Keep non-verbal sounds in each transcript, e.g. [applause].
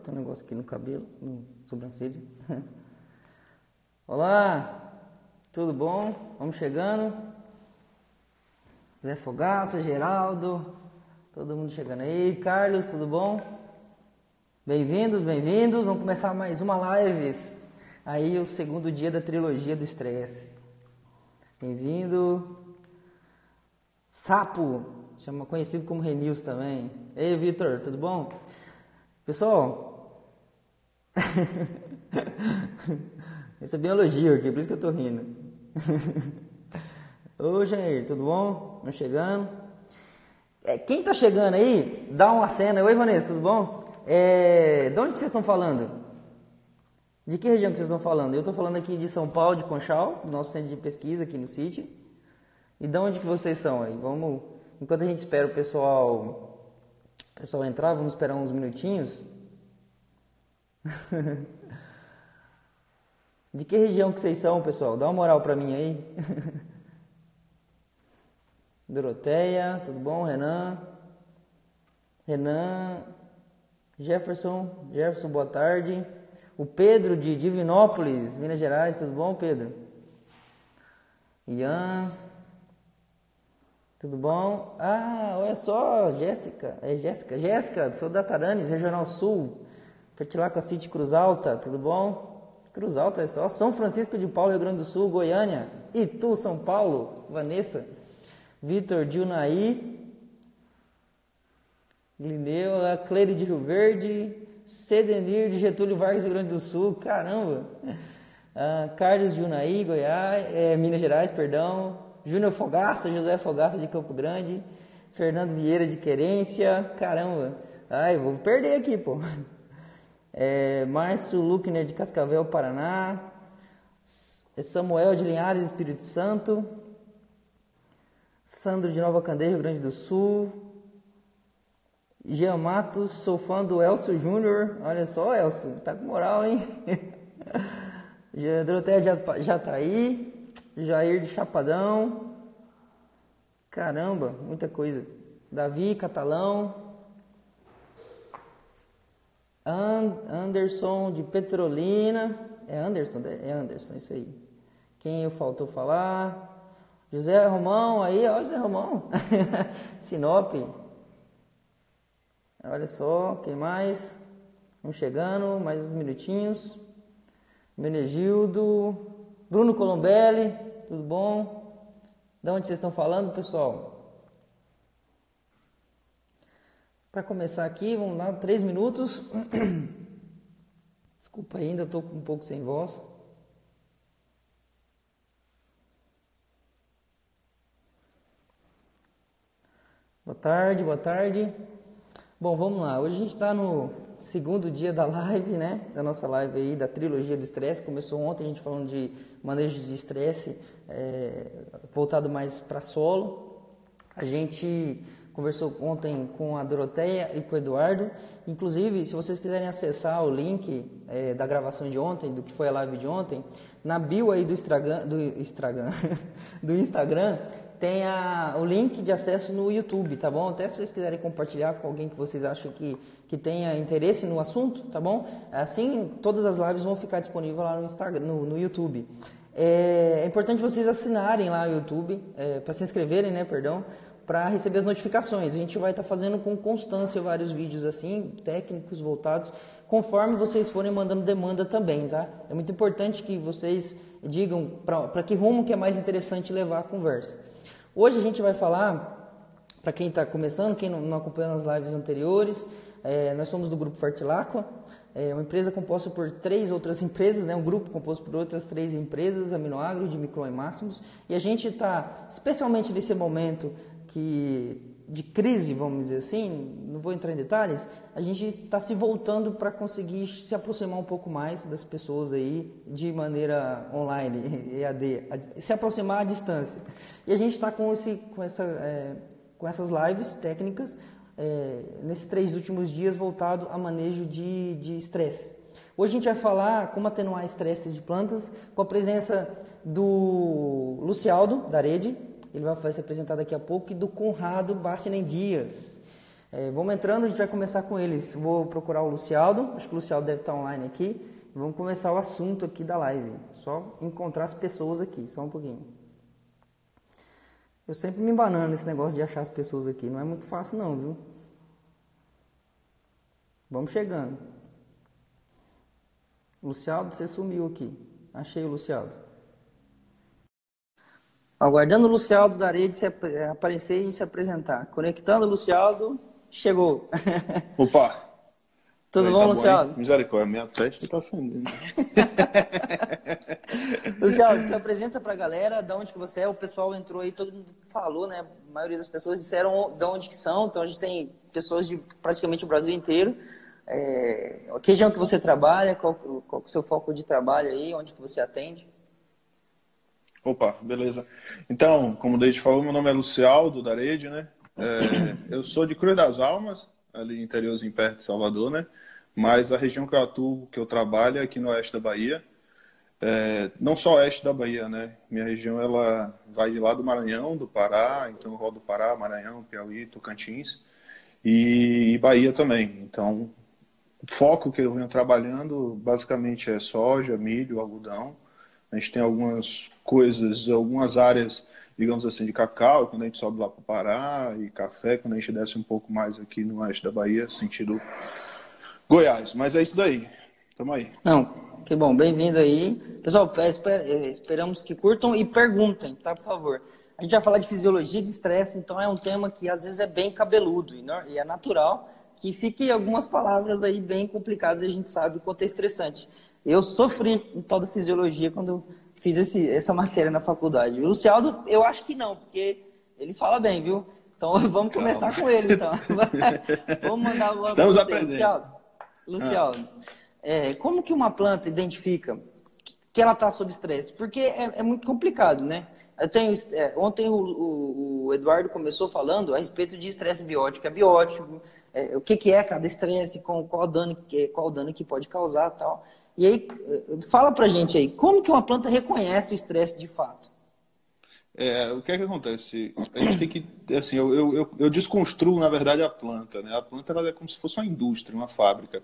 cortar um negócio aqui no cabelo, no sobrancelha. [laughs] Olá, tudo bom? Vamos chegando. Zé Fogaça, Geraldo, todo mundo chegando aí. Carlos, tudo bom? Bem-vindos, bem-vindos. Vamos começar mais uma live. Aí, o segundo dia da trilogia do estresse. Bem-vindo. Sapo, chama, conhecido como Renils também. Ei, Vitor, tudo bom? Pessoal, [laughs] recebi um elogio aqui, por isso que eu tô rindo. [laughs] Ô Jair, tudo bom? Estamos chegando. É, quem tá chegando aí, dá uma cena. Oi Vanessa, tudo bom? É, de onde vocês estão falando? De que região que vocês estão falando? Eu estou falando aqui de São Paulo, de Conchal, do nosso centro de pesquisa aqui no City. E de onde que vocês são aí? Vamos, enquanto a gente espera o pessoal o pessoal entrar, vamos esperar uns minutinhos. [laughs] De que região que vocês são, pessoal? Dá uma moral para mim aí. [laughs] Doroteia, tudo bom? Renan? Renan, Jefferson, Jefferson, boa tarde. O Pedro de Divinópolis, Minas Gerais, tudo bom, Pedro? Ian, tudo bom? Ah, olha só, Jéssica, é Jéssica, Jéssica, sou da Taranes, Regional Sul, Fertilaca City Cruz Alta, tudo bom? Cruz Alta é só, São Francisco de Paulo, Rio Grande do Sul, Goiânia, Itu, São Paulo, Vanessa, Vitor Dilnaí, Lineu, Cleide de Rio Verde, Cedenir de Getúlio Vargas, Rio Grande do Sul, caramba! Ah, Carlos de Unaí, Goiás, é, Minas Gerais, perdão, Júnior Fogaça, José Fogaça de Campo Grande, Fernando Vieira de Querência, caramba, ai, vou perder aqui, pô. É, Márcio Luckner de Cascavel, Paraná, Samuel de Linhares, Espírito Santo, Sandro de Nova Candeia, Rio Grande do Sul, Jean Matos, sou fã do Elcio Júnior, olha só, Elcio, tá com moral, hein? [laughs] Doroteia Jataí, Jair de Chapadão. Caramba, muita coisa. Davi Catalão. Anderson de Petrolina. É Anderson? É Anderson, isso aí. Quem eu faltou falar? José Romão, aí, ó, José Romão. [laughs] Sinop. Olha só, quem mais? Vamos chegando, mais uns minutinhos. Menegildo. Bruno Colombelli, tudo bom? De onde vocês estão falando, pessoal? Para começar aqui, vamos lá, três minutos. [clears throat] Desculpa ainda, estou um pouco sem voz. Boa tarde, boa tarde. Bom, vamos lá. Hoje a gente está no segundo dia da live, né? Da nossa live aí, da trilogia do estresse. Começou ontem a gente falando de manejo de estresse, é, voltado mais para solo. A gente conversou ontem com a Doroteia e com o Eduardo. Inclusive, se vocês quiserem acessar o link é, da gravação de ontem, do que foi a live de ontem, na bio aí do Instagram, do Instagram, [laughs] do Instagram tem a, o link de acesso no YouTube, tá bom? Até se vocês quiserem compartilhar com alguém que vocês acham que, que tenha interesse no assunto, tá bom? Assim, todas as lives vão ficar disponíveis lá no, Instagram, no, no YouTube. É, é, importante vocês assinarem lá o YouTube, é, para se inscreverem, né, perdão, para receber as notificações. A gente vai estar tá fazendo com constância vários vídeos assim, técnicos voltados, conforme vocês forem mandando demanda também, tá? É muito importante que vocês digam para que rumo que é mais interessante levar a conversa. Hoje a gente vai falar, para quem está começando, quem não, acompanhou as lives anteriores, é, nós somos do Grupo Fertilacqua, é uma empresa composta por três outras [laughs] empresas, né, um grupo composto por outras três empresas, Aminoagro, de Micron e Máximos, e a gente está, especialmente nesse momento que de crise, vamos dizer assim, não vou entrar em detalhes, a gente está se voltando para conseguir se aproximar um pouco mais das pessoas aí de maneira online, [laughs] EAD, se aproximar à distância. E a gente está com, esse, com, essa, é, com essas lives técnicas é, nesses três últimos dias voltado a manejo de estresse. Hoje a gente vai falar como atenuar estresse de plantas com a presença do Lucialdo, da rede, ele vai se apresentar daqui a pouco, e do Conrado Bastinen Dias. É, vamos entrando, a gente vai começar com eles. Vou procurar o Lucialdo, acho que o Lucialdo deve estar online aqui. Vamos começar o assunto aqui da live. Só encontrar as pessoas aqui, só um pouquinho. Eu sempre me embanando nesse negócio de achar as pessoas aqui. Não é muito fácil não, viu? Vamos chegando. Lucialdo, você sumiu aqui. Achei o Lucialdo. Aguardando o Lucialdo da rede se aparecer e se apresentar. Conectando o Lucialdo, chegou. [laughs] Opa! Tudo bom, tá Luciano? Misericórdia, minha teste está acendendo. [laughs] [laughs] Luciano, se apresenta para a galera, de onde que você é, o pessoal entrou aí, todo mundo falou, né? A maioria das pessoas disseram de onde que são, então a gente tem pessoas de praticamente o Brasil inteiro. É, que região que você trabalha, qual, qual é o seu foco de trabalho aí, onde que você atende? Opa, beleza. Então, como o Deide falou, meu nome é Lucialdo da Rede, né? É, eu sou de Cruz das Almas, ali interiorzinho perto de Salvador, né? Mas a região que eu atuo, que eu trabalho é aqui no oeste da Bahia. É, não só oeste da Bahia, né? Minha região ela vai de lá do Maranhão, do Pará, então eu rodo Pará, Maranhão, Piauí, Tocantins e, e Bahia também. Então, o foco que eu venho trabalhando basicamente é soja, milho, algodão. A gente tem algumas coisas, algumas áreas digamos assim, de cacau, quando a gente sobe lá para o Pará, e café, quando a gente desce um pouco mais aqui no oeste da Bahia, sentido Goiás. Mas é isso daí. Tamo aí. Não, que bom, bem-vindo aí. Pessoal, esperamos que curtam e perguntem, tá, por favor. A gente vai falar de fisiologia de estresse, então é um tema que às vezes é bem cabeludo e é natural que fique algumas palavras aí bem complicadas e a gente sabe o quanto é estressante. Eu sofri em toda fisiologia quando fiz esse, essa matéria na faculdade. O Lucialdo, eu acho que não, porque ele fala bem, viu? Então [laughs] vamos começar com ele, então. [laughs] vamos mandar uma Estamos você, aprendendo. Lucialdo. Lucialdo, ah. é, como que uma planta identifica que ela está sob estresse? Porque é, é, muito complicado, né? Eu tenho, é, ontem o, o, o, Eduardo começou falando a respeito de estresse biótico, é biótico, é, o que, que é cada estresse, qual, qual, dano, qual dano que pode causar tal. E aí, fala pra gente aí, como que uma planta reconhece o estresse de fato? É, o que é que acontece? A gente tem que, assim, eu, eu, eu desconstruo, na verdade, a planta, né? A planta ela é como se fosse uma indústria, uma fábrica.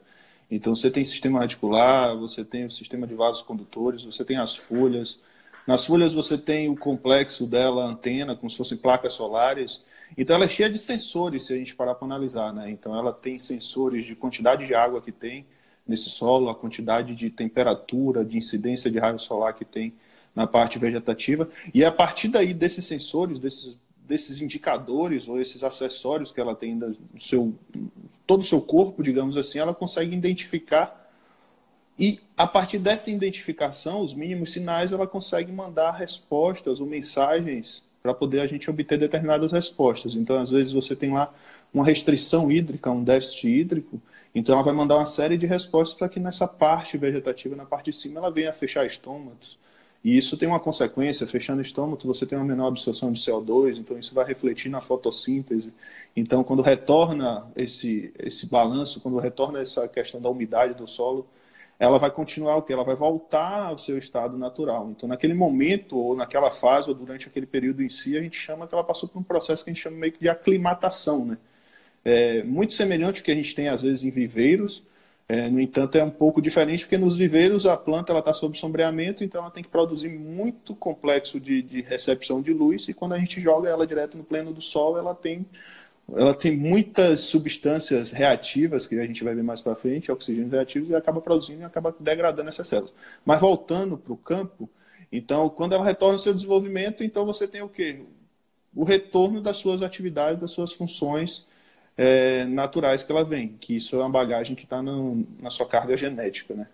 Então, você tem sistema radicular, você tem o sistema de vasos condutores, você tem as folhas. Nas folhas, você tem o complexo dela, a antena, como se fossem placas solares. Então, ela é cheia de sensores, se a gente parar para analisar, né? Então, ela tem sensores de quantidade de água que tem, nesse solo, a quantidade de temperatura, de incidência de raio solar que tem na parte vegetativa. E a partir daí desses sensores, desses, desses indicadores ou esses acessórios que ela tem no seu todo o seu corpo, digamos assim, ela consegue identificar e a partir dessa identificação, os mínimos sinais, ela consegue mandar respostas ou mensagens para poder a gente obter determinadas respostas. Então, às vezes você tem lá uma restrição hídrica, um déficit hídrico, então ela vai mandar uma série de respostas para que nessa parte vegetativa, na parte de cima, ela venha fechar estômatos. E isso tem uma consequência, fechando estômago, você tem uma menor absorção de CO2, então isso vai refletir na fotossíntese. Então, quando retorna esse, esse balanço, quando retorna essa questão da umidade do solo, ela vai continuar o que? Ela vai voltar ao seu estado natural. Então, naquele momento, ou naquela fase, ou durante aquele período em si, a gente chama que ela passou por um processo que a gente chama meio que de aclimatação, né? É, muito semelhante ao que a gente tem às vezes em viveiros. É, no entanto, é um pouco diferente porque nos viveiros a planta está sob sombreamento, então ela tem que produzir muito complexo de, de, recepção de luz e quando a gente joga ela direto no pleno do sol, ela tem, ela tem muitas substâncias reativas que a gente vai ver mais para frente, oxigênio reativos, e acaba produzindo e acaba degradando essas células. Mas voltando para o campo, então, quando ela retorna ao seu desenvolvimento, então você tem o quê? O retorno das suas atividades, das suas funções é, naturais que ela vem, que isso é uma bagagem que está na sua carga genética, né?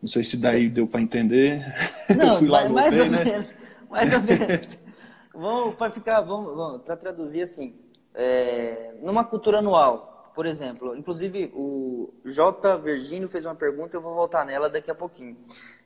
Não sei se daí deu para entender. [laughs] Não, Eu fui lá mais, ou né? menos, mais ou menos. vamos para ficar, vamos, vamos para traduzir assim, é, numa cultura anual, por exemplo, inclusive o J. Virgínio fez uma pergunta, eu vou voltar nela daqui a pouquinho.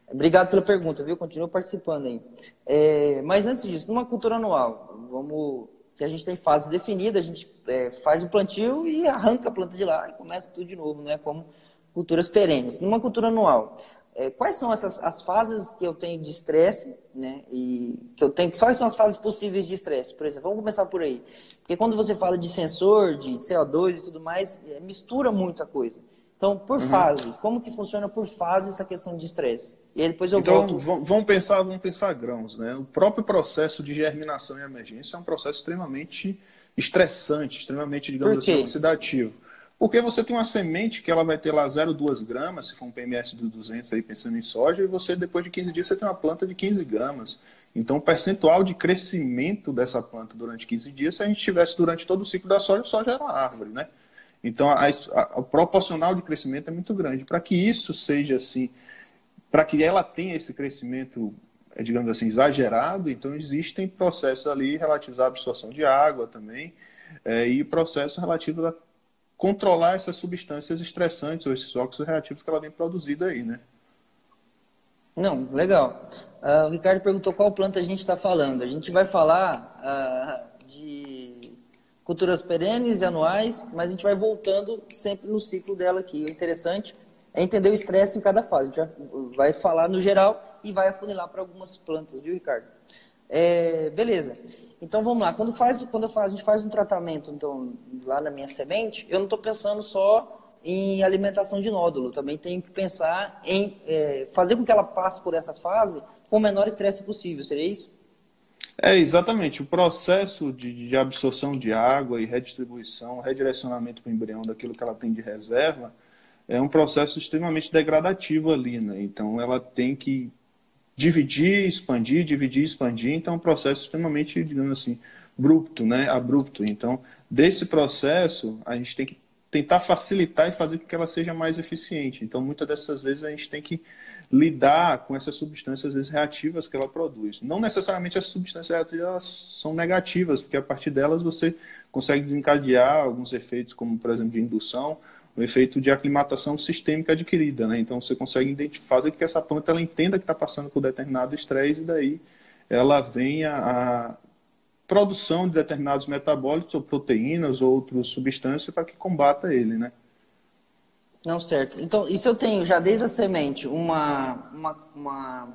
Obrigado pela pergunta, viu? Continua participando aí. É, mas antes disso, numa cultura anual, vamos que a gente tem fases definidas, a gente é, faz o plantio e arranca a planta de lá e começa tudo de novo, né? Como culturas perenes. Numa cultura anual, é, quais são essas as fases que eu tenho de estresse, né? E que eu tenho, quais são as fases possíveis de estresse? Por exemplo, vamos começar por aí. Porque quando você fala de sensor, de CO2 e tudo mais, é, mistura muita coisa. Então, por uhum. fase, como que funciona por fase essa questão de estresse? E aí depois eu então, volto... vamos pensar, vamos pensar grãos, né? O próprio processo de germinação e emergência é um processo extremamente estressante, extremamente, digamos assim, oxidativo. Porque você tem uma semente que ela vai ter lá 0,2 gramas, se for um PMS de 200 aí pensando em soja, e você depois de 15 dias você tem uma planta de 15 gramas. Então o percentual de crescimento dessa planta durante 15 dias, se a gente tivesse durante todo o ciclo da soja, a soja era uma árvore, né? Então a, a, a proporcional de crescimento é muito grande. Para que isso seja assim, para que ela tenha esse crescimento, é, digamos assim, exagerado, então existem processos ali relativos à absorção de água também, é, e processos relativos a controlar essas substâncias estressantes ou esses óxidos reativos que ela vem produzindo aí, né? Não, legal. Uh, o Ricardo perguntou qual planta a gente está falando. A gente vai falar uh, de culturas perenes e anuais, mas a gente vai voltando sempre no ciclo dela aqui. O interessante é entender o estresse em cada fase. Gente vai falar no geral e vai afunilar para algumas plantas, viu, Ricardo? É, beleza. Então vamos lá. Quando faz, quando faz, a gente faz um tratamento, então lá na minha semente, eu não estou pensando só em alimentação de nódulo. Também tenho que pensar em é, fazer com que ela passe por essa fase com o menor estresse possível. Seria isso? É exatamente o processo de, de absorção de água e redistribuição, redirecionamento para o embrião daquilo que ela tem de reserva é um processo extremamente degradativo ali, né? Então ela tem que dividir, expandir, dividir, expandir. Então, é um processo extremamente, digamos assim, abrupto, né? Abrupto. Então, desse processo, a gente tem que tentar facilitar e fazer com que ela seja mais eficiente. Então, muitas dessas vezes a gente tem que lidar com essas substâncias às vezes, reativas que ela produz. Não necessariamente as substâncias reativas são negativas, porque a partir delas você consegue desencadear alguns efeitos, como por exemplo de indução, o efeito de aclimatação sistêmica adquirida. Né? Então você consegue fazer que essa planta ela entenda que está passando por determinado estresse e daí ela venha a produção de determinados metabólitos ou proteínas ou outras substâncias para que combata ele, né? Não, certo. Então, isso eu tenho já desde a semente uma, uma, uma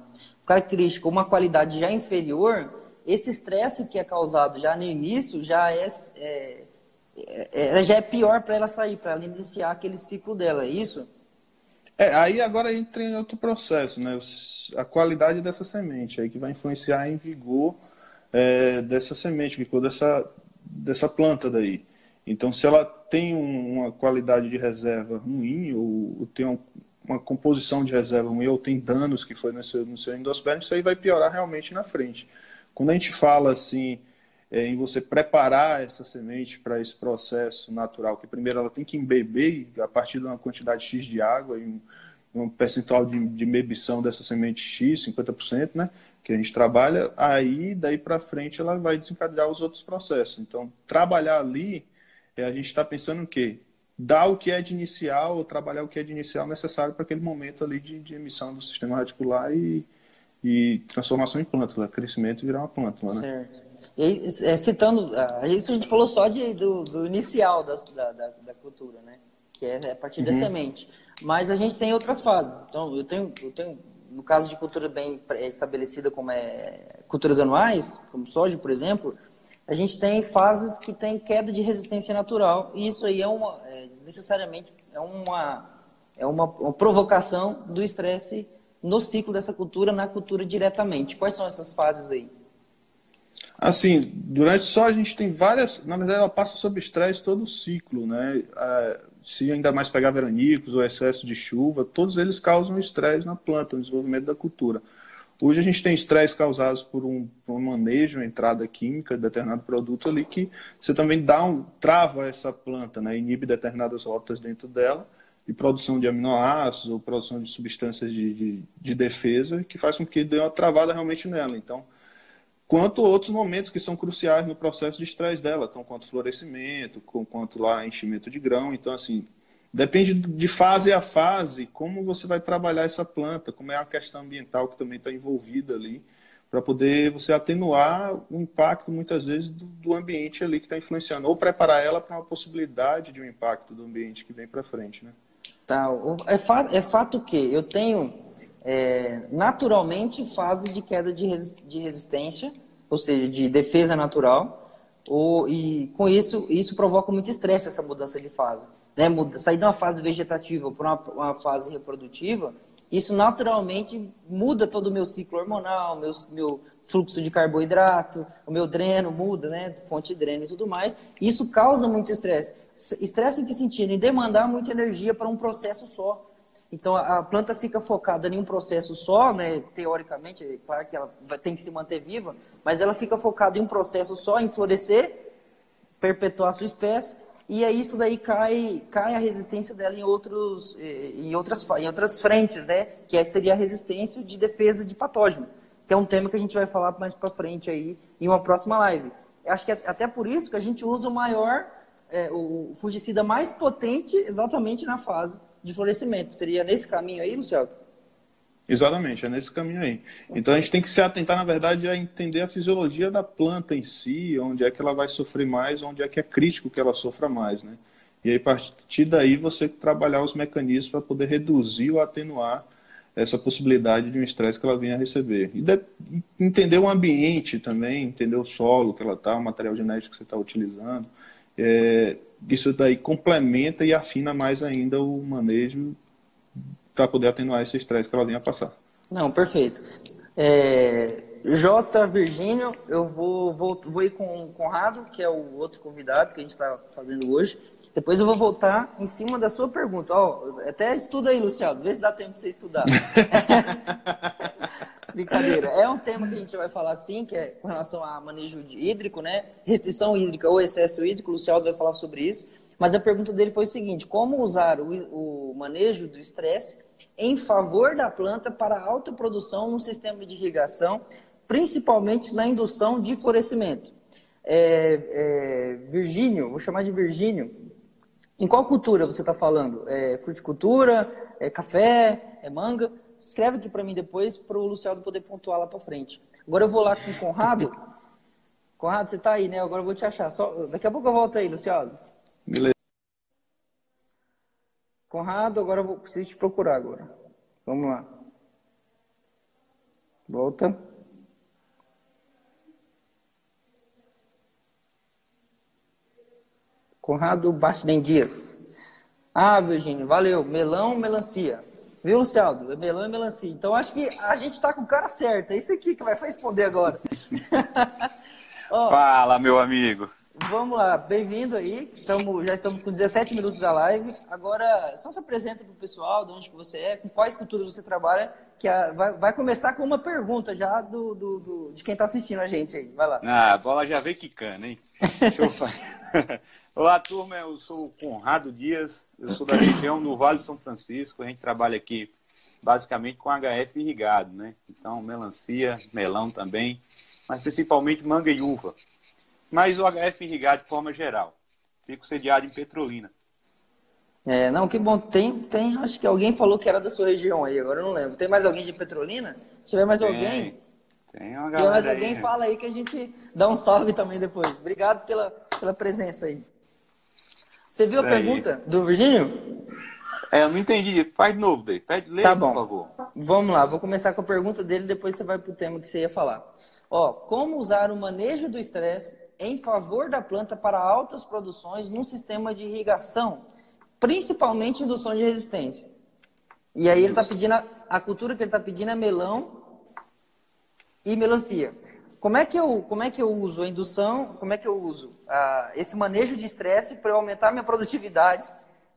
característica, uma qualidade já inferior, esse estresse que é causado já no início já é é, ela já é pior para ela sair, para ela iniciar aquele ciclo dela, é isso? É, aí agora entra em outro processo, né? A qualidade dessa semente, aí que vai influenciar em vigor é, dessa semente, vigor dessa, dessa planta daí. Então, se ela tem uma qualidade de reserva ruim, ou, ou tem uma, uma, composição de reserva ruim, ou tem danos que foi no seu, no seu endosperma, isso aí vai piorar realmente na frente. Quando a gente fala assim, é, em você preparar essa semente para esse processo natural, que primeiro ela tem que embeber a partir de uma quantidade X de água e um, um percentual de, de mebição dessa semente X, 50%, né? Que a gente trabalha, aí daí para frente ela vai desencadear os outros processos. Então, trabalhar ali, é, a gente está pensando o quê? Dar o que é de inicial, ou trabalhar o que é de inicial necessário para aquele momento ali de, de emissão do sistema radicular e, e transformação em plântula, crescimento e virar uma plântula, né? Certo. E, é, citando, ah, isso a gente falou só de, do, do inicial da, da, da, cultura, né? Que é a partir uhum. da semente. Mas a gente tem outras fases. Então, eu tenho, eu tenho no caso de cultura bem estabelecida, como é culturas anuais, como soja, por exemplo, a gente tem fases que tem queda de resistência natural. E isso aí é uma, é, necessariamente, é uma, é uma, uma provocação do estresse no ciclo dessa cultura, na cultura diretamente. Quais são essas fases aí? Assim, durante só a gente tem várias. Na verdade, ela passa sob estresse todo o ciclo, né? É, se ainda mais pegar veranicos ou excesso de chuva, todos eles causam estresse na planta, no desenvolvimento da cultura. Hoje a gente tem estresse causados por um, por um manejo, entrada química de determinado produto ali que você também dá um, trava essa planta, né? inibe determinadas rotas dentro dela e produção de aminoácidos ou produção de substâncias de, de, de defesa que faz com que dê uma travada realmente nela. Então, quanto outros momentos que são cruciais no processo de estresse dela, então quanto florescimento, quanto lá enchimento de grão, então assim, depende de fase a fase como você vai trabalhar essa planta, como é a questão ambiental que também está envolvida ali, para poder você atenuar o impacto muitas vezes do, do ambiente ali que está influenciando, ou preparar ela para uma possibilidade de um impacto do ambiente que vem para frente, né? Tá, é é fato que eu tenho é, naturalmente fase de queda de, de resistência, ou seja, de defesa natural, ou, e com isso, isso provoca muito estresse, essa mudança de fase. Né? Sair de uma fase vegetativa para uma, uma, fase reprodutiva, isso naturalmente muda todo o meu ciclo hormonal, meu, meu fluxo de carboidrato, o meu dreno muda, né? Fonte de dreno e tudo mais. Isso causa muito estresse. Estresse em que sentido? Em demandar muita energia para um processo só. Então a planta fica focada em um processo só, né? Teoricamente, é claro que ela tem que se manter viva, mas ela fica focada em um processo só, em florescer, perpetuar a sua espécie, e aí isso daí cai, cai a resistência dela em outros, eh, em outras, em outras frentes, né? Que seria a resistência de defesa de patógeno, que é um tema que a gente vai falar mais para frente aí em uma próxima live. Acho que é até por isso que a gente usa o maior, é, o fungicida mais potente exatamente na fase de florescimento. Seria nesse caminho aí, Luciano? Exatamente, é nesse caminho aí. Então a gente tem que se atentar, na verdade, a entender a fisiologia da planta em si, onde é que ela vai sofrer mais, onde é que é crítico que ela sofra mais, né? E aí, a partir daí, você trabalhar os mecanismos para poder reduzir ou atenuar essa possibilidade de um estresse que ela venha a receber. E de, entender o ambiente também, entender o solo que ela está, o material genético que você está utilizando. É, isso daí complementa e afina mais ainda o manejo para poder atenuar esse estresse que ela venha a passar. Não, perfeito. É, J. Virgínio, eu vou, vou, vou ir com o Conrado, que é o outro convidado que a gente está fazendo hoje. Depois eu vou voltar em cima da sua pergunta. Ó, até estuda aí, Luciano, vê se dá tempo para você estudar. [laughs] Brincadeira. É um tema que a gente vai falar sim, que é com relação a manejo hídrico, né? Restrição hídrica ou excesso hídrico. O Luciano vai falar sobre isso. Mas a pergunta dele foi o seguinte: como usar o, o manejo do estresse em favor da planta para alta produção no sistema de irrigação, principalmente na indução de florescimento? É, é, Virgínio, vou chamar de Virgínio. Em qual cultura você está falando? É fruticultura? É café? É manga? Escreve aqui para mim depois para o Luciano poder pontuar lá para frente. Agora eu vou lá com o Conrado. Conrado, você está aí, né? Agora eu vou te achar. Só... Daqui a pouco eu volto aí, Luciano. Beleza. Conrado, agora eu vou preciso te procurar agora. Vamos lá. Volta. Conrado Bastidem Dias. Ah, Virgínio, valeu. Melão, melancia. Viu, Luciano? É melão e melancia. Então acho que a gente está com o cara certo. É isso aqui que vai responder agora. [laughs] oh, Fala, meu amigo. Vamos lá, bem-vindo aí. Estamos, já estamos com 17 minutos da live. Agora, só se apresenta para o pessoal, de onde que você é, com quais culturas você trabalha, que a, vai, vai, começar com uma pergunta já do, do, do de quem está assistindo a gente aí. Vai lá. Ah, a bola já veio quicando, hein? Deixa eu [laughs] Olá, turma. Eu sou o Conrado Dias. Eu sou da região do Vale de São Francisco. A gente trabalha aqui basicamente com HF irrigado, né? Então, melancia, melão também, mas principalmente manga e uva mas o HF irrigado de forma geral. Fico sediado em Petrolina. É, não, que bom. Tem, tem, acho que alguém falou que era da sua região aí, agora eu não lembro. Tem mais alguém de Petrolina? Se tiver mais tem, alguém. Tem uma galera. Se tiver mais alguém, aí, fala aí que a gente dá um salve também depois. Obrigado pela, pela presença aí. Você viu a pergunta do Virgínio? É, eu não entendi. Faz de novo, Dave. Pede, lê, tá bom. por favor. Vamos lá, vou começar com a pergunta dele, depois você vai para o tema que você ia falar. Ó, como usar o manejo do estresse em favor da planta para altas produções num sistema de irrigação, principalmente indução de resistência. E aí ele está pedindo a, a, cultura que ele está pedindo é melão e melancia. Como é que eu como é que eu uso a indução? Como é que eu uso ah, esse manejo de estresse para aumentar minha produtividade,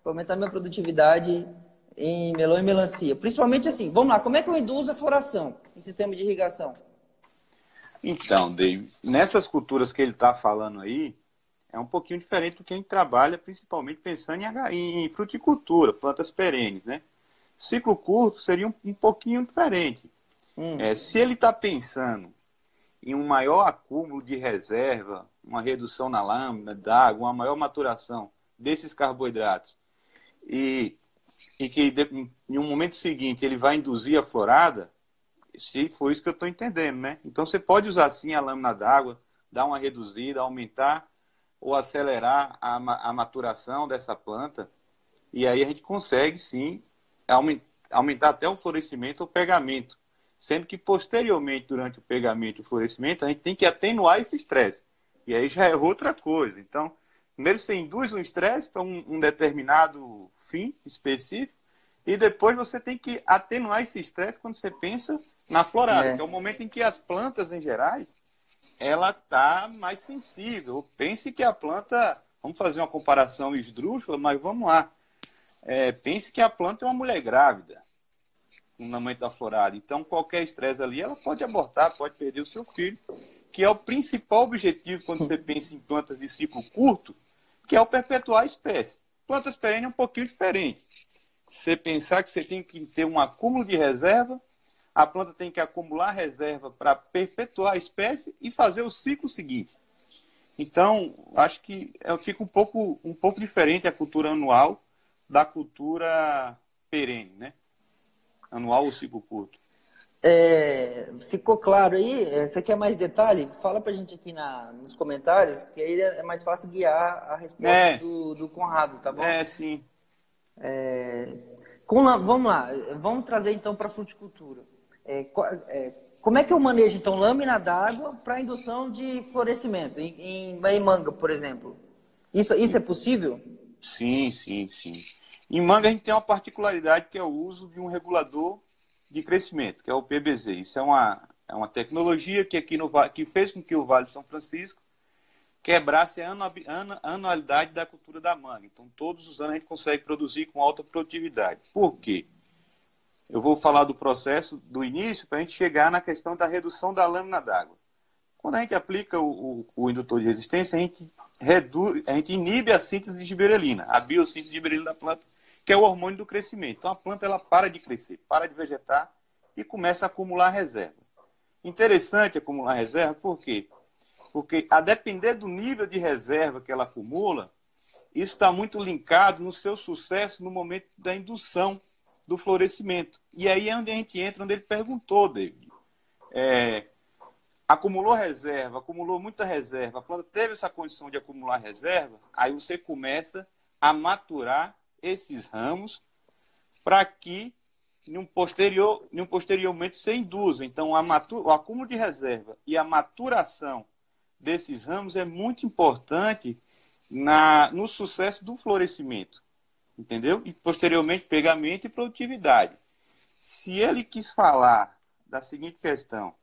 para aumentar minha produtividade em melão e melancia? Principalmente assim, vamos lá, como é que eu induzo a floração em sistema de irrigação? Então, Dave, nessas culturas que ele está falando aí, é um pouquinho diferente do que a gente trabalha, principalmente pensando em, em fruticultura, plantas perenes, né? Ciclo curto seria um, um pouquinho diferente. Hum. É, se ele está pensando em um maior acúmulo de reserva, uma redução na lâmina d'água, uma maior maturação desses carboidratos, e, e que em um momento seguinte ele vai induzir a florada, se foi isso que eu estou entendendo, né? Então você pode usar sim a lâmina d'água, dar uma reduzida, aumentar ou acelerar a, a maturação dessa planta, e aí a gente consegue sim aumentar até o florescimento ou pegamento. Sendo que posteriormente, durante o pegamento e o florescimento, a gente tem que atenuar esse estresse. E aí já é outra coisa. Então, primeiro você induz um estresse para um, um determinado fim específico, e depois você tem que atenuar esse estresse quando você pensa na florada, é. que é o momento em que as plantas, em geral, ela está mais sensível. Pense que a planta, vamos fazer uma comparação esdrúxula, mas vamos lá. É, pense que a planta é uma mulher grávida no momento da florada. Então, qualquer estresse ali, ela pode abortar, pode perder o seu filho, que é o principal objetivo quando você pensa em plantas de ciclo curto, que é o perpetuar a espécie. Plantas perenes é um pouquinho diferente. Você pensar que você tem que ter um acúmulo de reserva, a planta tem que acumular reserva para perpetuar a espécie e fazer o ciclo seguinte. Então, acho que é, fica um pouco, um pouco diferente a cultura anual da cultura perene, né? Anual ou ciclo curto. É, ficou claro aí? É, você quer mais detalhe? Fala pra gente aqui na, nos comentários, que aí é mais fácil guiar a resposta é. do, do Conrado, tá bom? É, sim. É, com, vamos lá, vamos trazer então para a fruticultura. É, é, como é que eu manejo então lâmina d'água para indução de florescimento em, em, em, manga, por exemplo? Isso, isso é possível? Sim, sim, sim. Em manga a gente tem uma particularidade que é o uso de um regulador de crescimento, que é o PBZ. Isso é uma, é uma tecnologia que aqui no que fez com que o Vale de São Francisco quebrasse a anualidade da cultura da manga. Então, todos os anos a gente consegue produzir com alta produtividade. Por quê? Eu vou falar do processo do início para a gente chegar na questão da redução da lâmina d'água. Quando a gente aplica o, o, o, indutor de resistência, a gente, reduz, a gente inibe a síntese de giberelina, a biossíntese de giberelina da planta, que é o hormônio do crescimento. Então a planta ela para de crescer, para de vegetar e começa a acumular reserva. Interessante acumular reserva, por quê? Porque a depender do nível de reserva que ela acumula, isso está muito linkado no seu sucesso no momento da indução do florescimento. E aí é onde a gente entra, onde ele perguntou, David. É, acumulou reserva, acumulou muita reserva, a planta teve essa condição de acumular reserva, aí você começa a maturar esses ramos para que num posterior, num posteriormente se induza. Então, a o acúmulo de reserva e a maturação desses ramos é muito importante na, no sucesso do florescimento. Entendeu? E posteriormente pegamento e produtividade. Se ele quis falar da seguinte questão,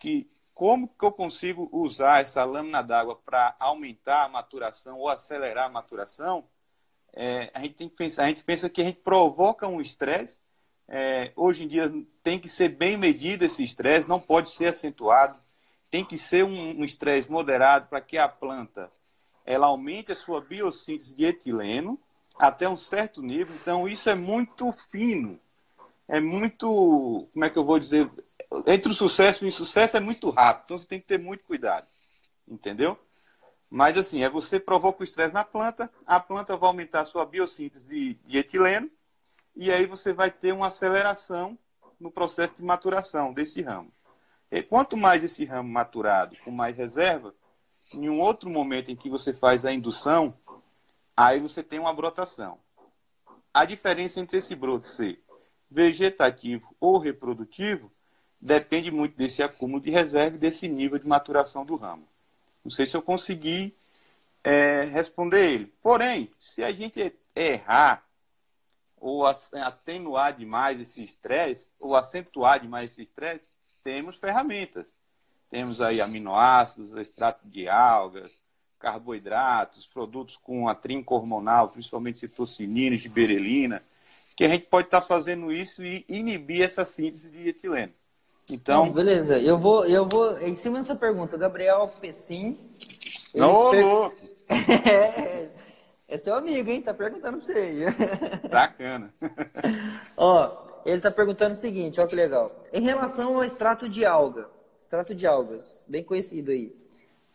que como que eu consigo usar essa lâmina d'água para aumentar a maturação ou acelerar a maturação, é, a gente tem que pensar, a gente pensa que a gente provoca um estresse. É, hoje em dia tem que ser bem medido esse estresse, não pode ser acentuado, tem que ser um estresse moderado para que a planta ela aumente a sua biossíntese de etileno até um certo nível. Então isso é muito fino, é muito, como é que eu vou dizer, entre o sucesso e o insucesso é muito rápido, então você tem que ter muito cuidado, entendeu? Mas assim, é você provoca o estresse na planta, a planta vai aumentar a sua biossíntese de, de etileno, e aí você vai ter uma aceleração no processo de maturação desse ramo. E quanto mais esse ramo maturado, com mais reserva, em um outro momento em que você faz a indução, aí você tem uma brotação. A diferença entre esse broto ser vegetativo ou reprodutivo depende muito desse acúmulo de reserva e desse nível de maturação do ramo. Não sei se eu consegui é, responder ele. Porém, se a gente errar ou atenuar demais esse estresse, ou acentuar demais esse estresse, temos ferramentas. Temos aí aminoácidos, extrato de algas, carboidratos, produtos com a trinca hormonal, principalmente citocinina, giberelina, que a gente pode estar fazendo isso e inibir essa síntese de etileno. Então, beleza. Eu vou, eu vou em cima dessa pergunta, Gabriel Pessim. Não, per... louco. é, [laughs] é seu amigo, hein? Tá perguntando pra você aí. Bacana. [laughs] ó, ele tá perguntando o seguinte, ó que legal. Em relação ao extrato de alga, extrato de algas, bem conhecido aí.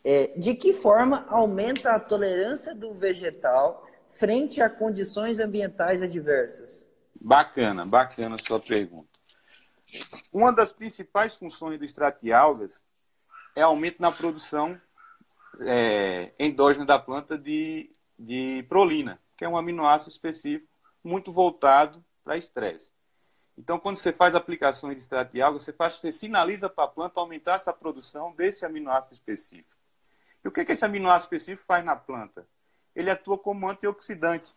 É, de que forma aumenta a tolerância do vegetal frente a condições ambientais adversas? Bacana, bacana a sua pergunta. Uma das principais funções do extrato de algas é aumento na produção é, endógena da planta de, de prolina, que é um aminoácido específico muito voltado para estresse. Então, quando você faz aplicações de extrato de alga, você, faz, você sinaliza para a planta aumentar essa produção desse aminoácido específico. E o que, que esse aminoácido específico faz na planta? Ele atua como antioxidante.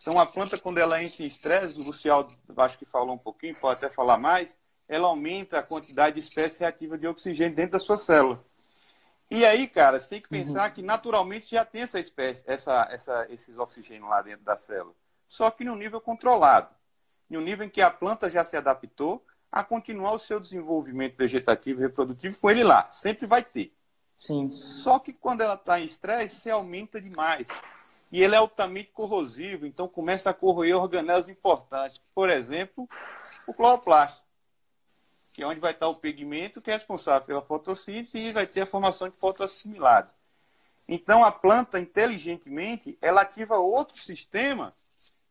Então, a planta, quando ela entra em estresse, o Lucial, acho que falou um pouquinho, pode até falar mais, ela aumenta a quantidade de espécie reativa de oxigênio dentro da sua célula. E aí, cara, você tem que pensar uhum. que naturalmente já tem essa espécie, essa, essa, esses oxigênios lá dentro da célula. Só que no nível controlado. No nível em que a planta já se adaptou a continuar o seu desenvolvimento vegetativo e reprodutivo com ele lá. Sempre vai ter. Sim. Só que quando ela está em estresse, se aumenta demais. E ele é altamente corrosivo, então começa a corroer organelas importantes. Por exemplo, o cloroplasto, que é onde vai estar o pigmento que é responsável pela fotossíntese e vai ter a formação de fotoassimilados. Então, a planta, inteligentemente, ela ativa outro sistema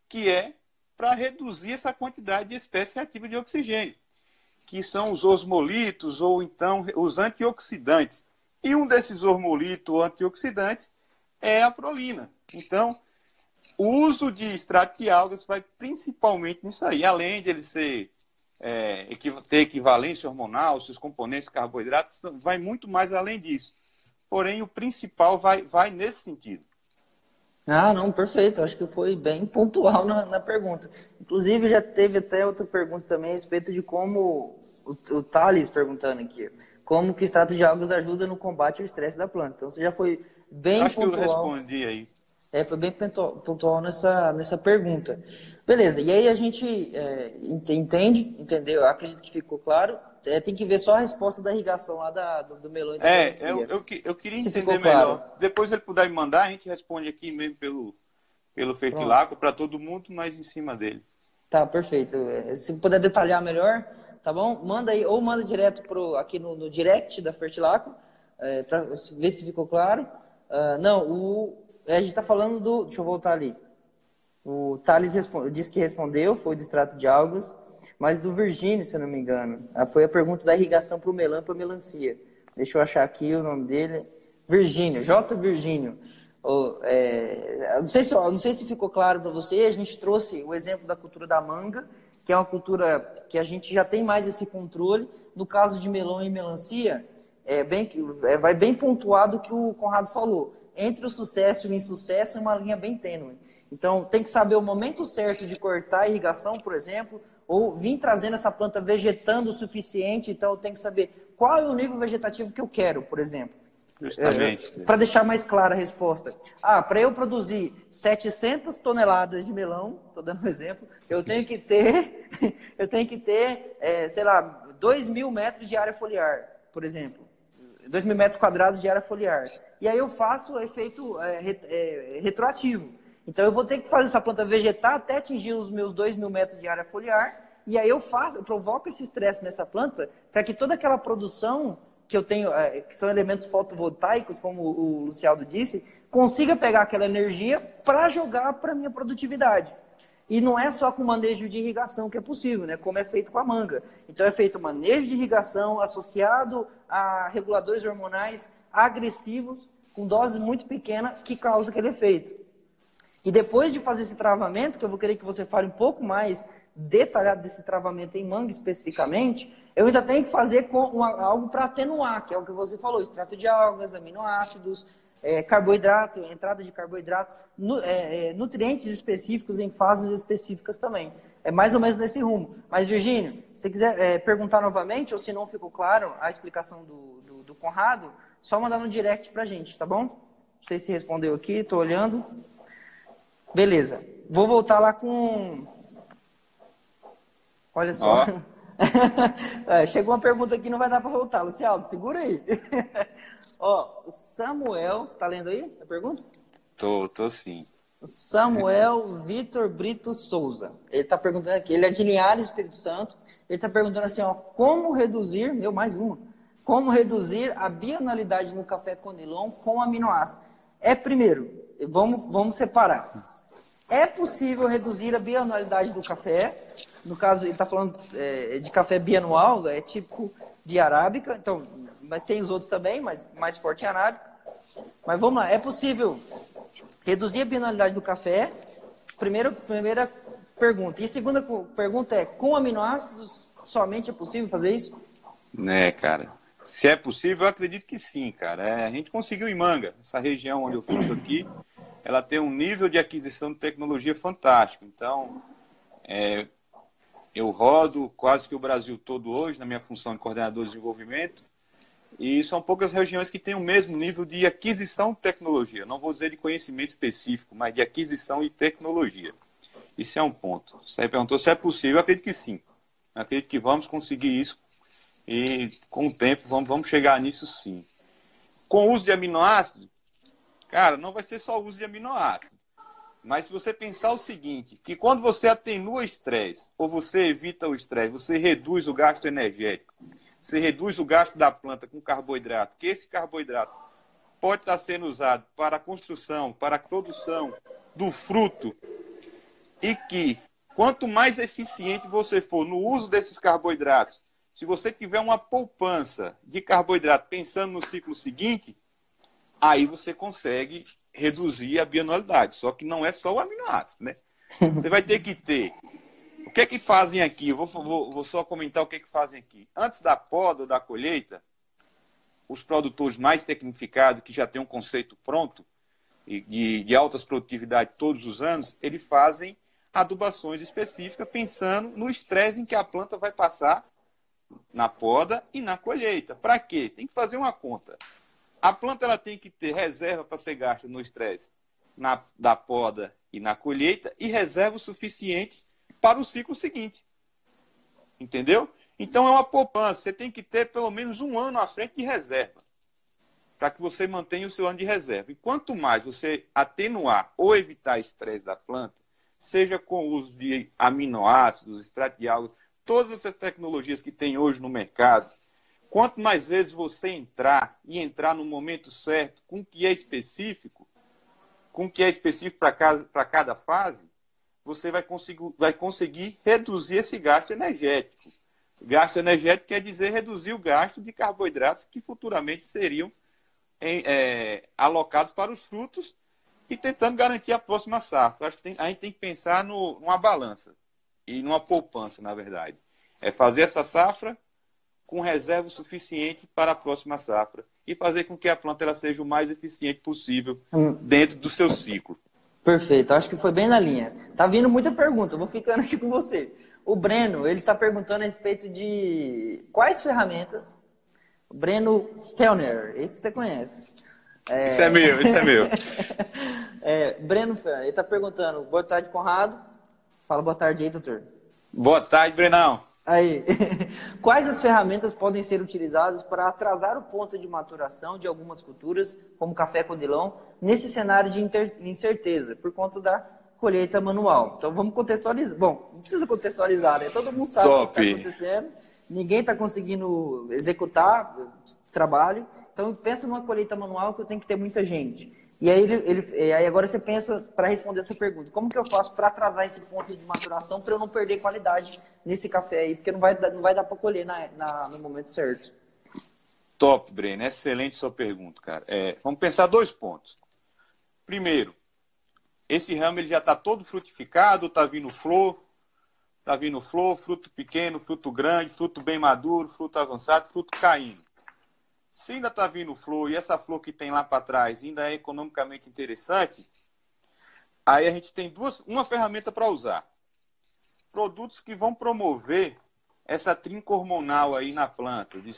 que é para reduzir essa quantidade de espécie reativa de oxigênio, que são os osmolitos ou então os antioxidantes. E um desses hormolitos ou antioxidantes é a prolina. Então, o uso de extrato de algas vai principalmente nisso aí, além de ele ser é, ter equivalência hormonal, seus componentes carboidratos, vai muito mais além disso. Porém, o principal vai, vai nesse sentido. Ah, não, perfeito. Acho que foi bem [laughs] pontual na, na pergunta. Inclusive, já teve até outra pergunta também a respeito de como o, o Thales perguntando aqui como que o extrato de algas ajuda no combate ao estresse da planta. Então você já foi bem Acho pontual. que eu respondi aí. É, foi bem pontual nessa, nessa pergunta. Beleza, e aí a gente é, entende, entendeu? Eu acredito que ficou claro. É, tem que ver só a resposta da irrigação lá da, do, do melão. É, eu, eu, eu, queria Se entender melhor. Claro. Depois ele puder me mandar, a gente responde aqui mesmo pelo, pelo Fertilaco para todo mundo, mas em cima dele. Tá, perfeito. É, se puder detalhar melhor, tá bom? Manda aí, ou manda direto pro, aqui no, no direct da Fertilaco, é, para ver se ficou claro. Uh, não, o, a gente está falando do. Deixa eu voltar ali. O Thales disse que respondeu, foi do extrato de algas, mas do Virgínio, se eu não me engano. Ah, foi a pergunta da irrigação para o melão para melancia. Deixa eu achar aqui o nome dele. Virgínio, J. Virgínio. Oh, é, não, sei se, não sei se ficou claro para você, a gente trouxe o exemplo da cultura da manga, que é uma cultura que a gente já tem mais esse controle. No caso de melão e melancia, é bem, é, vai bem pontuado o que o Conrado falou. Entre o sucesso e o insucesso é uma linha bem tênue. Então, tem que saber o momento certo de cortar a irrigação, por exemplo, ou vir trazendo essa planta vegetando o suficiente. Então, eu tenho que saber qual é o nível vegetativo que eu quero, por exemplo. Justamente. É, para deixar mais clara a resposta. Ah, para eu produzir 700 toneladas de melão, estou dando um exemplo, eu tenho que ter, [laughs] eu tenho que ter, é, sei lá, 2 mil metros de área foliar, por exemplo. 2 mil metros quadrados de área foliar. E aí eu faço o efeito é, é, retroativo. Então eu vou ter que fazer essa planta vegetar até atingir os meus 2 mil metros de área foliar. E aí eu faço, eu provoco esse estresse nessa planta para que toda aquela produção que eu tenho, é, que são elementos fotovoltaicos, como o Lucialdo disse, consiga pegar aquela energia para jogar para a minha produtividade. E não é só com manejo de irrigação que é possível, né? como é feito com a manga. Então é feito manejo de irrigação associado a reguladores hormonais agressivos, com dose muito pequena, que causa aquele efeito. E depois de fazer esse travamento, que eu vou querer que você fale um pouco mais detalhado desse travamento em manga especificamente, eu ainda tenho que fazer uma, algo para atenuar, que é o que você falou, extrato de algas, aminoácidos, é, carboidrato, entrada de carboidrato, nu, é, é, nutrientes específicos em fases específicas também. É mais ou menos nesse rumo. Mas, Virgínio, se quiser é, perguntar novamente, ou se não ficou claro a explicação do, do, do Conrado, só mandar no direct para a gente, tá bom? Não sei se respondeu aqui, estou olhando. Beleza. Vou voltar lá com Olha só. [laughs] é, chegou uma pergunta aqui, não vai dar para voltar. Luciano, segura aí. [laughs] Ó, o Samuel, está lendo aí a pergunta? Tô, tô sim. Samuel Vitor Brito Souza. Ele está perguntando aqui, ele é de Linhares, Espírito Santo. Ele está perguntando assim, ó, como reduzir, meu, mais uma, como reduzir a bianualidade no café Conilon com aminoácido? É primeiro, vamos, vamos separar. É possível reduzir a bianualidade do café. No caso, ele está falando é, de café bianual, é típico de arábica. Então, mas tem os outros também, mas mais forte em arábica. Mas vamos lá, é possível reduzir a bianualidade do café. Primeiro, primeira pergunta. E segunda pergunta é: com aminoácidos somente é possível fazer isso? Né, cara. Se é possível, eu acredito que sim, cara. É, a gente conseguiu em Manga, essa região onde eu fico aqui, ela tem um nível de aquisição de tecnologia fantástico. Então, é, eu rodo quase que o Brasil todo hoje na minha função de coordenador de desenvolvimento e são poucas regiões que têm o mesmo nível de aquisição de tecnologia. Não vou dizer de conhecimento específico, mas de aquisição e tecnologia. Isso é um ponto. Você perguntou se é possível. Eu acredito que sim. Eu acredito que vamos conseguir isso e com o tempo vamos, vamos chegar nisso sim. Com o uso de aminoácidos, cara, não vai ser só uso de aminoácidos. Mas se você pensar o seguinte, que quando você atenua o estresse, ou você evita o estresse, você reduz o gasto energético, você reduz o gasto da planta com carboidrato, que esse carboidrato pode estar sendo usado para a construção, para a produção do fruto, e que quanto mais eficiente você for no uso desses carboidratos, se você tiver uma poupança de carboidrato pensando no ciclo seguinte, aí você consegue reduzir a bioanualidade. Só que não é só o aminoácido, né? [laughs] Você vai ter que ter o que é que fazem aqui? Eu vou, vou, vou só comentar o que é que fazem aqui. Antes da poda ou da colheita, os produtores mais tecnificados, que já têm um conceito pronto, e de, de altas produtividades todos os anos, eles fazem adubações específicas pensando no estresse em que a planta vai passar na poda e na colheita. Para quê? Tem que fazer uma conta. A planta ela tem que ter reserva para ser gasta no estresse na, da poda e na colheita e reserva o suficiente para o ciclo seguinte. Entendeu? Então é uma poupança. Você tem que ter pelo menos um ano à frente de reserva para que você mantenha o seu ano de reserva. E quanto mais você atenuar ou evitar estresse da planta, seja com o uso de aminoácidos, extrato de água, todas essas tecnologias que tem hoje no mercado, quanto mais vezes você entrar e entrar no momento certo, com o que é específico, com o que é específico para cada fase, você vai conseguir, vai conseguir reduzir esse gasto energético. Gasto energético quer dizer reduzir o gasto de carboidratos que futuramente seriam em, é, alocados para os frutos e tentando garantir a próxima safra. Acho que tem, a gente tem que pensar no, numa balança e numa poupança, na verdade. É fazer essa safra com reserva suficiente para a próxima safra e fazer com que a planta ela seja o mais eficiente possível hum. dentro do seu ciclo. Perfeito, acho que foi bem na linha. Tá vindo muita pergunta, vou ficando aqui com você. O Breno, ele está perguntando a respeito de quais ferramentas. O Breno Fellner, esse você conhece. É... Esse é meu, esse é meu. [laughs] é, Breno Fellner, ele está perguntando, boa tarde, Conrado. Fala boa tarde aí, doutor. Boa tarde, Brenão. Aí, [laughs] quais as ferramentas podem ser utilizadas para atrasar o ponto de maturação de algumas culturas, como café conilão, nesse cenário de incerteza, por conta da colheita manual? Então vamos contextualizar. Bom, não precisa contextualizar, né? Todo mundo sabe Top. o que está acontecendo, ninguém está conseguindo executar trabalho. Então pensa numa colheita manual que eu tenho que ter muita gente. E aí, ele, ele, aí agora você pensa para responder essa pergunta: como que eu faço para atrasar esse ponto de maturação para eu não perder qualidade nesse café aí? Porque não vai, não vai dar para colher na, na, no momento certo. Top, Breno. Excelente sua pergunta, cara. É, vamos pensar dois pontos. Primeiro, esse ramo ele já está todo frutificado, está vindo flor, está vindo flor, fruto pequeno, fruto grande, fruto bem maduro, fruto avançado, fruto caindo. Se ainda está vindo flor e essa flor que tem lá para trás ainda é economicamente interessante, aí a gente tem duas, uma ferramenta para usar. Produtos que vão promover essa trinca hormonal aí na planta, de,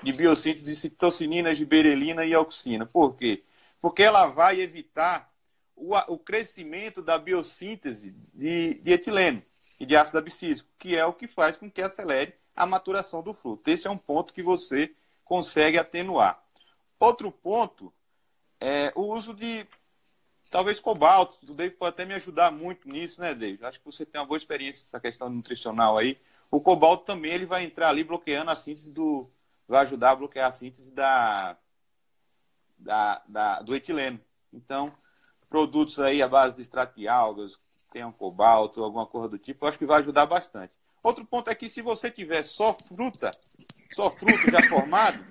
de biossíntese de citocinina, giberelina e auxina. Por quê? Porque ela vai evitar o, o crescimento da biossíntese de, de etileno e de ácido abscísico, que é o que faz com que acelere a maturação do fruto. Esse é um ponto que você consegue atenuar. Outro ponto é o uso de talvez cobalto. O David pode até me ajudar muito nisso, né, David? Acho que você tem uma boa experiência nessa questão nutricional aí. O cobalto também ele vai entrar ali bloqueando a síntese do. vai ajudar a bloquear a síntese da, da, da do etileno. Então, produtos aí à base de extrato de algas, tenham cobalto, alguma coisa do tipo, acho que vai ajudar bastante. Outro ponto é que se você tiver só fruta, só fruto já formado,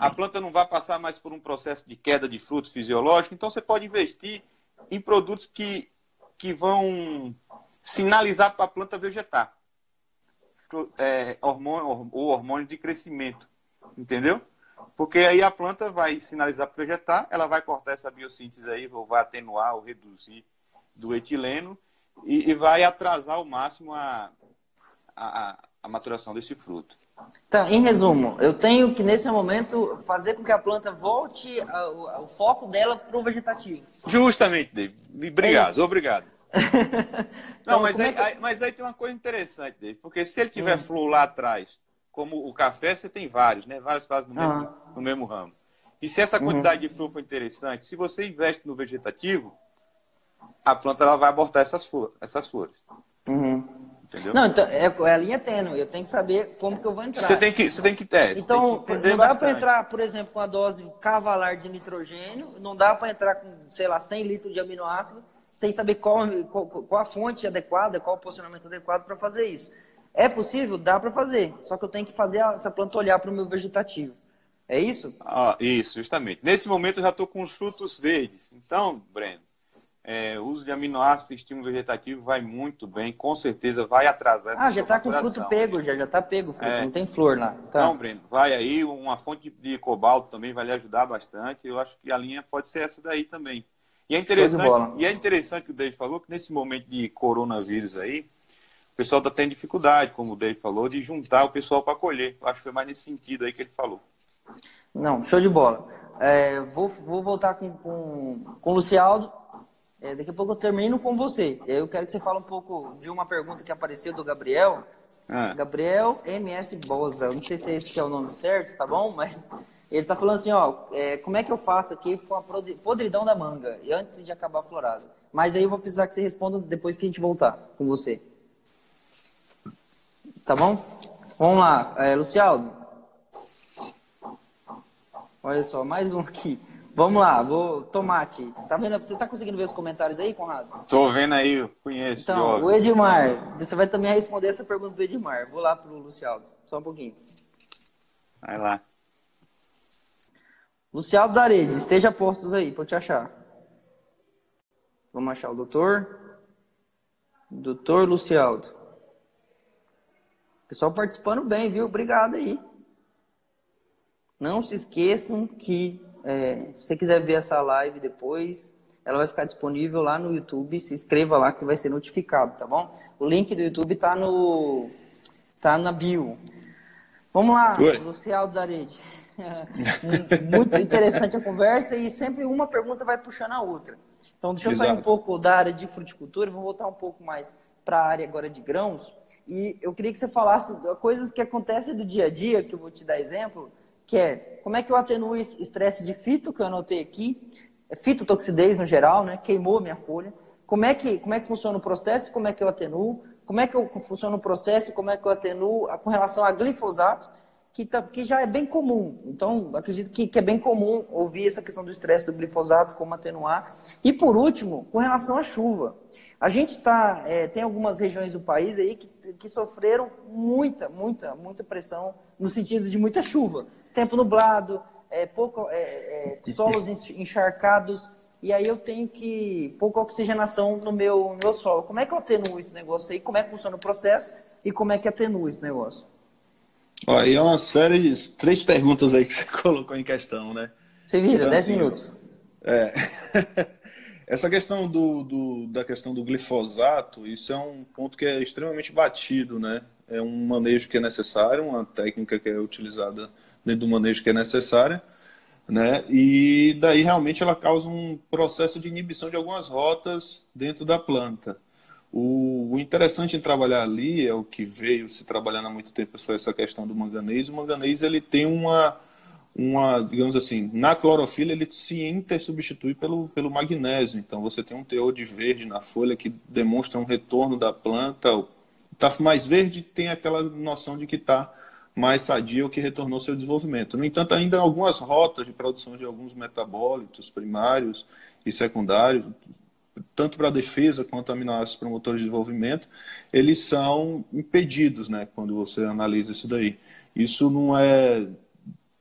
a planta não vai passar mais por um processo de queda de frutos fisiológico, então você pode investir em produtos que, que vão sinalizar para a planta vegetar. É, hormônio, o hormônio de crescimento. Entendeu? Porque aí a planta vai sinalizar para vegetar, ela vai cortar essa biossíntese aí, ou vai atenuar ou reduzir do etileno e, e vai atrasar ao máximo a, a, a maturação desse fruto. Tá, em resumo, eu tenho que nesse momento fazer com que a planta volte ao, foco dela para o vegetativo. Justamente, David. Obrigado, é obrigado. [laughs] então, Não, mas, aí, é que... aí, mas aí tem uma coisa interessante, David, porque se ele tiver hum. flor lá atrás, como o café, você tem vários, né? Vários casos no, mesmo, no mesmo ramo. E se essa quantidade uhum. de flor for interessante, se você investe no vegetativo, a planta ela vai abortar essas flores. Essas flores. Uhum. Entendeu? Não, então é, é, a linha tênue. Eu tenho que saber como que eu vou entrar. Você tem que, você tem que ter. Então, que não dá para entrar, por exemplo, com a dose cavalar de nitrogênio, não dá para entrar com, sei lá, 100 litros de aminoácido, sem saber qual, qual, qual a fonte adequada, qual o posicionamento adequado para fazer isso. É possível? Dá para fazer. Só que eu tenho que fazer essa planta olhar para o meu vegetativo. É isso? Ah, isso, justamente. Nesse momento eu já estou com os frutos verdes. Então, Breno, é, o uso de aminoácidos e estímulo vegetativo vai muito bem, com certeza vai atrasar essa Ah, já está com fruto pego, já já está pego, fruto, é. não tem flor lá. Tá. Não, Breno, vai aí, uma fonte de cobalto também vai lhe ajudar bastante. Eu acho que a linha pode ser essa daí também. E é interessante, e é interessante que o David falou que nesse momento de coronavírus aí, o pessoal está tendo dificuldade, como o David falou, de juntar o pessoal para colher. Eu acho que foi mais nesse sentido aí que ele falou. Não, show de bola. É, vou, vou voltar com, com, com o Lucialdo é, daqui a pouco eu termino com você. Eu quero que você fale um pouco de uma pergunta que apareceu do Gabriel. Ah. Gabriel MS Boza. Não sei se esse é o nome certo, tá bom? Mas ele tá falando assim, ó, é, como é que eu faço aqui com a podridão da manga, antes de acabar a florada? Mas aí eu vou precisar que você responda depois que a gente voltar com você. Tá bom? Vamos lá, é, Lucialdo. Olha só, mais um aqui. Vamos lá, vou. Tomate. Tá vendo? Você tá conseguindo ver os comentários aí, Conrado? Tô vendo aí, eu conheço. Então, o Edmar. Você vai também responder essa pergunta do Edmar. Vou lá pro Lucialdo. Só um pouquinho. Vai lá. Lucialdo Darede, esteja postos aí eu te achar. Vamos achar o doutor. Doutor Lucialdo. Pessoal participando bem, viu? Obrigado aí. Não se esqueçam que é, se você quiser ver essa live depois, ela vai ficar disponível lá no YouTube. Se inscreva lá que você vai ser notificado, tá bom? O link do YouTube tá no tá na bio. Vamos lá, Oi. Luciano Zarede. [laughs] Muito interessante a conversa e sempre uma pergunta vai puxando a outra. Então, deixa eu Exato. sair um pouco da área de fruticultura, vou voltar um pouco mais para a área agora de grãos. E eu queria que você falasse coisas que acontecem do dia a dia, que eu vou te dar exemplo, que é como é que eu atenuo estresse de fito, que eu anotei aqui, é fitotoxidez no geral, né? queimou minha folha. Como é, que, como é que funciona o processo como é que eu atenuo? Como é que eu, funciona o processo como é que eu atenuo com relação a glifosato, que, tá, que já é bem comum. Então, acredito que, que é bem comum ouvir essa questão do estresse do glifosato, como atenuar. E, por último, com relação à chuva. A gente tá, é, tem algumas regiões do país aí que, que sofreram muita, muita, muita pressão no sentido de muita chuva tempo nublado, é, pouco, é, é, solos encharcados, e aí eu tenho que pouca oxigenação no meu, no meu solo. Como é que eu atenuo esse negócio aí? Como é que funciona o processo e como é que atenuo esse negócio? Ó, aí é uma série de três perguntas aí que você [laughs] colocou em questão, né? Você vira, então, 10 assim, minutos. É. [laughs] Essa questão do, do, da questão do glifosato, isso é um ponto que é extremamente batido, né? É um manejo que é necessário, uma técnica que é utilizada dentro do manejo que é necessária, né? E daí realmente ela causa um processo de inibição de algumas rotas dentro da planta. O, interessante em trabalhar ali é o que veio se trabalhando há muito tempo foi essa questão do manganês. O manganês ele tem uma uma, digamos assim, na clorofila ele se intersubstitui pelo, pelo magnésio. Então você tem um teor de verde na folha que demonstra um retorno da planta. Está mais verde, tem aquela noção de que está mais sadia o que retornou seu desenvolvimento. No entanto, ainda algumas rotas de produção de alguns metabólitos primários e secundários, tanto para a defesa quanto aminoácidos promotores de desenvolvimento, eles são impedidos, né, quando você analisa isso daí. Isso não é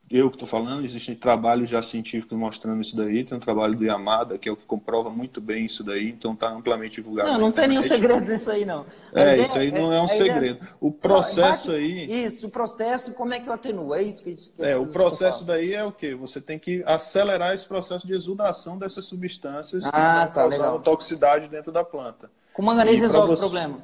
eu que estou falando, existem trabalhos já científicos mostrando isso daí, tem um trabalho do Yamada, que é o que comprova muito bem isso daí, então está amplamente divulgado. Não, não tem nenhum segredo disso aí, não. É, ideia, isso aí não é um segredo. O processo bate, aí... Isso, o processo, como é que eu atenuo? É isso que, que É, o processo daí é o quê? Você tem que acelerar esse processo de exudação dessas substâncias ah, que vão tá, causar toxicidade dentro da planta. Com manganês resolve você... o problema.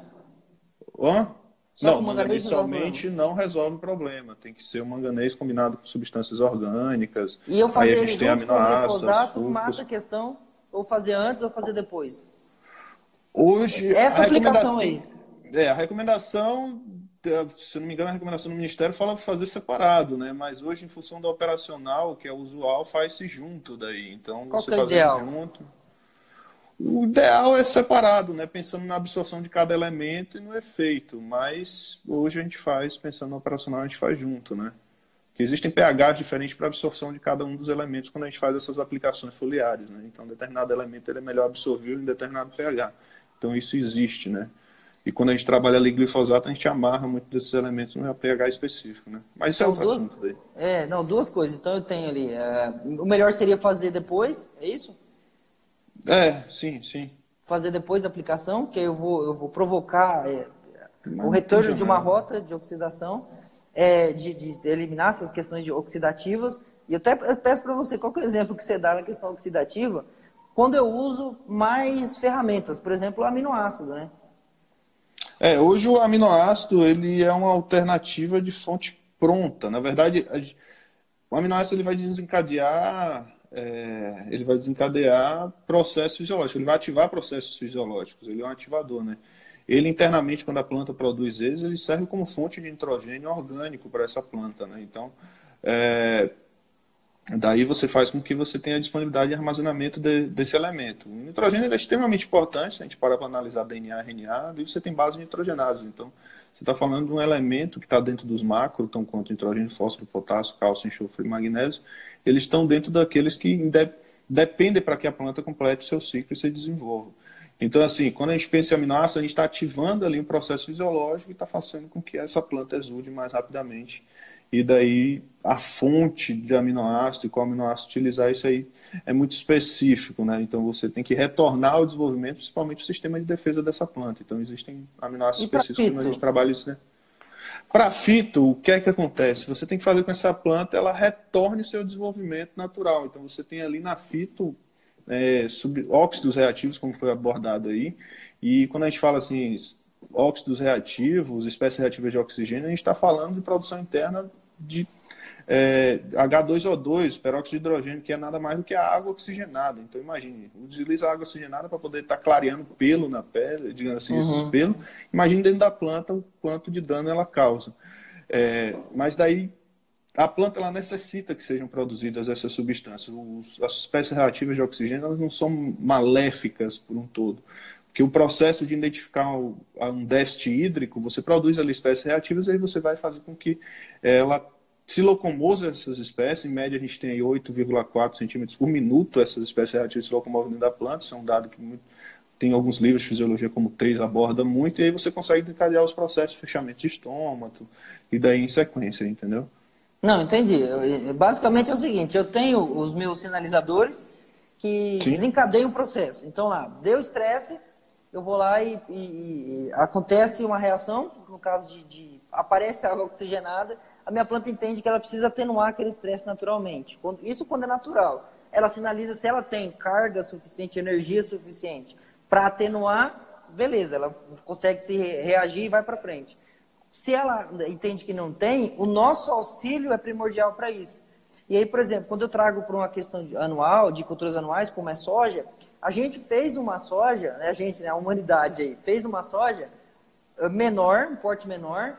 Hã? Só não, manganês somente não resolve o problema. Tem que ser o manganês combinado com substâncias orgânicas. E eu fazer aí a gente tem aminoácidos. mata a questão, ou fazer antes ou fazer depois. Hoje. Essa aplicação aí. É, a recomendação, se não me engano, a recomendação do Ministério fala fazer separado, né? Mas hoje, em função do operacional, que é usual, faz-se junto daí. Então, Qual você é fazer ideal? junto. O ideal é separado, né? pensando na absorção de cada elemento e no efeito, mas hoje a gente faz, pensando no operacional, a gente faz junto, né? Que existem pHs diferentes para absorção de cada um dos elementos quando a gente faz essas aplicações foliares, né? Então, determinado elemento ele é melhor absorvido em determinado pH. Então, isso existe, né? E quando a gente trabalha ali glifosato, a gente amarra muito desses elementos no pH específico, né? Mas isso é outro duas, assunto daí. É, não, duas coisas. Então, eu tenho ali... Uh, o melhor seria fazer depois, é isso? É, sim, sim. Fazer depois da aplicação, que eu vou, eu vou provocar é, o retorno de uma rota de oxidação, é, de, de, eliminar essas questões de oxidativas. E até eu peço para você, qual é o exemplo que você dá na questão oxidativa, quando eu uso mais ferramentas, por exemplo, o aminoácido, né? É, hoje o aminoácido ele é uma alternativa de fonte pronta. Na verdade, o aminoácido ele vai desencadear é, ele vai desencadear processos fisiológicos, ele vai ativar processos fisiológicos, ele é um ativador, né? Ele internamente, quando a planta produz eles, ele serve como fonte de nitrogênio orgânico para essa planta, né? Então, é, daí você faz com que você tenha disponibilidade de armazenamento de, desse elemento. O nitrogênio é extremamente importante, se a gente parar para analisar DNA RNA, e você tem bases nitrogenadas, então está falando de um elemento que está dentro dos macros, tão quanto nitrogênio, fósforo, potássio, cálcio, enxofre e magnésio, eles estão dentro daqueles que dependem para que a planta complete seu ciclo e se desenvolva. Então, assim, quando a gente pensa em aminoácidos, a gente está ativando ali um processo fisiológico e está fazendo com que essa planta exude mais rapidamente. E daí a fonte de aminoácido e qual aminoácido utilizar, isso aí é muito específico, né? Então você tem que retornar ao desenvolvimento, principalmente o sistema de defesa dessa planta. Então existem aminoácidos específicos que a gente trabalha isso, né? Para fito, o que é que acontece? Você tem que fazer com essa planta ela retorne o seu desenvolvimento natural. Então você tem ali na fito é, óxidos reativos, como foi abordado aí. E quando a gente fala assim, óxidos reativos, espécies reativas de oxigênio, a gente está falando de produção interna de é, H2O2, peróxido de hidrogênio, que é nada mais do que a água oxigenada. Então, imagine, utiliza a água oxigenada para poder estar tá clareando pelo na pele, digamos assim, uhum. esses pelos. Imagine dentro da planta o quanto de dano ela causa. É, mas daí, a planta ela necessita que sejam produzidas essas substâncias. Os, as espécies reativas de oxigênio elas não são maléficas por um todo. Porque o processo de identificar um déficit hídrico, você produz ali espécies reativas e aí você vai fazer com que ela se locomove essas espécies, em média a gente tem 8,4 centímetros por minuto essas espécies reativas se locomovem dentro da planta, isso é um dado que muito, tem alguns livros de fisiologia como o TEIS aborda muito, e aí você consegue desencadear os processos de fechamento de estômago, e daí em sequência, entendeu? Não, entendi. Basicamente é o seguinte, eu tenho os meus sinalizadores que Sim. desencadeiam o processo. Então lá, deu estresse, eu vou lá e, e, e acontece uma reação, no caso de, de aparece água oxigenada, a minha planta entende que ela precisa atenuar aquele estresse naturalmente. Isso quando é natural. Ela sinaliza se ela tem carga suficiente, energia suficiente para atenuar, beleza, ela consegue se reagir e vai para frente. Se ela entende que não tem, o nosso auxílio é primordial para isso. E aí, por exemplo, quando eu trago para uma questão anual, de culturas anuais, como é soja, a gente fez uma soja, né, a gente, né, a humanidade aí, fez uma soja eh, menor, um porte menor,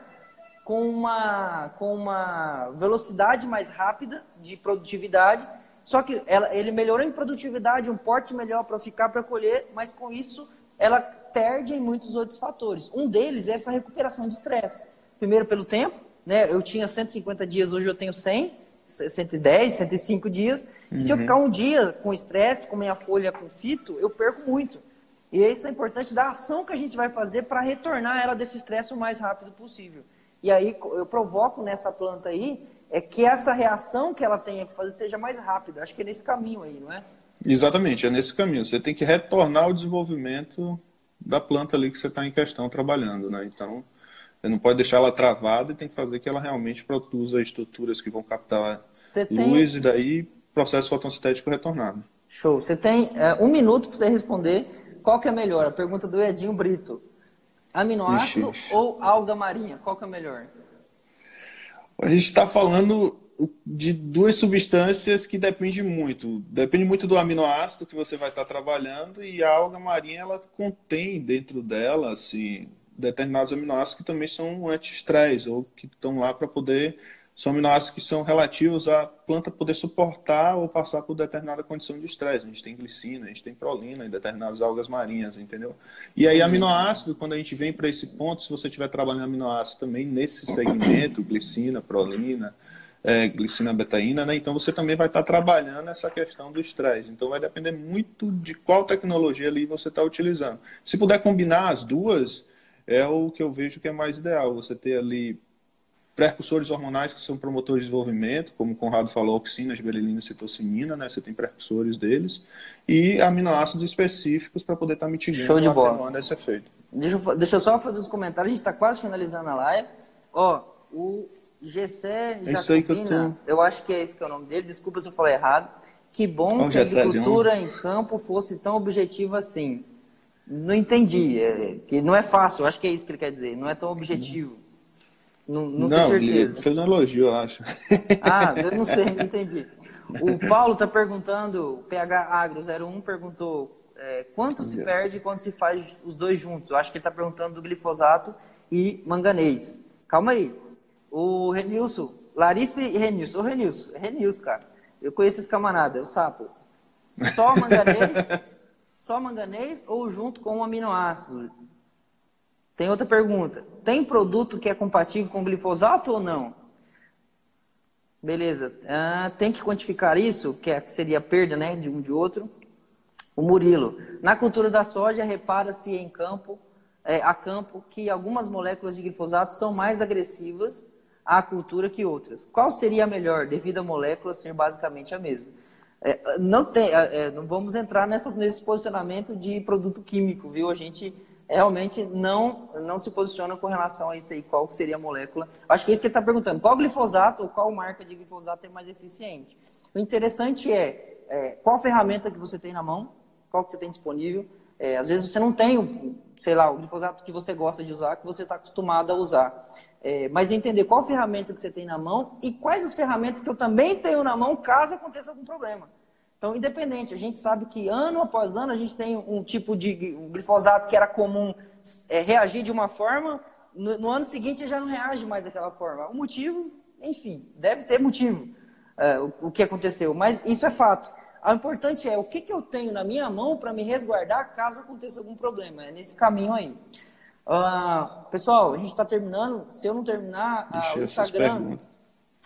com uma, com uma velocidade mais rápida de produtividade. Só que ela, ele melhorou em produtividade, um porte melhor para ficar para colher, mas com isso ela perde em muitos outros fatores. Um deles é essa recuperação de estresse. Primeiro pelo tempo, né? Eu tinha 150 dias, hoje eu tenho 100, 110, 105 dias. Uhum. se eu uhum. ficar um dia com estresse, com minha folha com fito, eu perco muito. E isso é importante da ação que a gente vai fazer para retornar ela desse estresse o mais rápido possível. E aí eu provoco nessa planta aí é que essa reação que ela tenha que fazer seja mais rápida. Acho que é nesse caminho aí, não é? Exatamente, é nesse caminho. Você tem que retornar o desenvolvimento da planta ali que você está em questão trabalhando, né? Então, você não pode deixar ela travada e tem que fazer que ela realmente produza estruturas que vão captar você luz tem... e daí processo fotossintético retornado. Show. Você tem é, um minuto para você responder qual que é melhor. A pergunta do Edinho Brito. Aminoácido ixi, ou alga marinha? Qual que é melhor? A gente está falando de duas substâncias que dependem muito. Depende muito do aminoácido que você vai estar trabalhando e a alga marinha ela contém dentro dela assim determinados aminoácidos que também são anti-estresse ou que estão lá para poder são aminoácidos que são relativos à planta poder suportar ou passar por determinada condição de estresse. A gente tem glicina, a gente tem prolina em determinadas algas marinhas, entendeu? E aí, aminoácido, quando a gente vem para esse ponto, se você estiver trabalhando aminoácido também nesse segmento, glicina, prolina, é, glicina betaína, né? Então você também vai estar trabalhando essa questão do estresse. Então vai depender muito de qual tecnologia ali você está utilizando. Se puder combinar as duas, é o que eu vejo que é mais ideal. Você ter ali precursores hormonais que são promotores de desenvolvimento, como o Conrado falou, oxina, gibberelina, citocimina, né? Você tem precursores deles e aminoácidos específicos para poder estar tá mitigando Show de bola. esse efeito. Deixa eu, deixa eu só fazer os comentários, a gente está quase finalizando a live. Ó, o Gessé é Jacobina, eu, tô... eu, acho que é esse que é o nome dele, desculpa se eu falei errado. Que bom que a agricultura em campo fosse tão objetiva assim. Não entendi, é, que não é fácil, eu acho que é isso que ele quer dizer, não é tão objetivo. Não, não, não tenho certeza. Ele fez um elogio, eu acho. Ah, eu não sei, não entendi. O Paulo está perguntando, o PH Agro 01 perguntou é, quanto se perde quando se faz os dois juntos. Eu acho que ele está perguntando do glifosato e manganês. Calma aí. O Renilson, Larissa e Renilson. Ô Renilson, Renilson, cara. Eu conheço esse camarada, é o sapo. Só manganês, [laughs] só manganês ou junto com um aminoácido? Tem outra pergunta. Tem produto que é compatível com glifosato ou não? Beleza. Ah, tem que quantificar isso, que, é, seria a perda né, de um de outro. O Murilo. Na cultura da soja, repara-se em campo, é, a campo que algumas moléculas de glifosato são mais agressivas à cultura que outras. Qual seria a melhor, devido a molécula ser basicamente a mesma? É, não, tem, é, é não vamos entrar nessa, nesse posicionamento de produto químico, viu? A gente realmente não, não se posiciona com relação a isso aí, qual seria a molécula. Acho que é isso que ele está perguntando. Qual glifosato ou qual marca de glifosato é mais eficiente? O interessante é, é qual ferramenta que você tem na mão, qual que você tem disponível. É, às vezes você não tem, sei lá, o glifosato que você gosta de usar, que você está acostumado a usar. É, mas entender qual ferramenta que você tem na mão e quais as ferramentas que eu também tenho na mão caso aconteça algum problema. Então, independente, a gente sabe que ano após ano a gente tem um tipo de um glifosato que era comum é, reagir de uma forma, no, no, ano seguinte já não reage mais daquela forma. O motivo, enfim, deve ter motivo é, o, o, que aconteceu, mas isso é fato. O importante é o que, que eu tenho na minha mão para me resguardar caso aconteça algum problema. É nesse caminho aí. Uh, pessoal, a gente está terminando. Se eu não terminar, uh, o Instagram,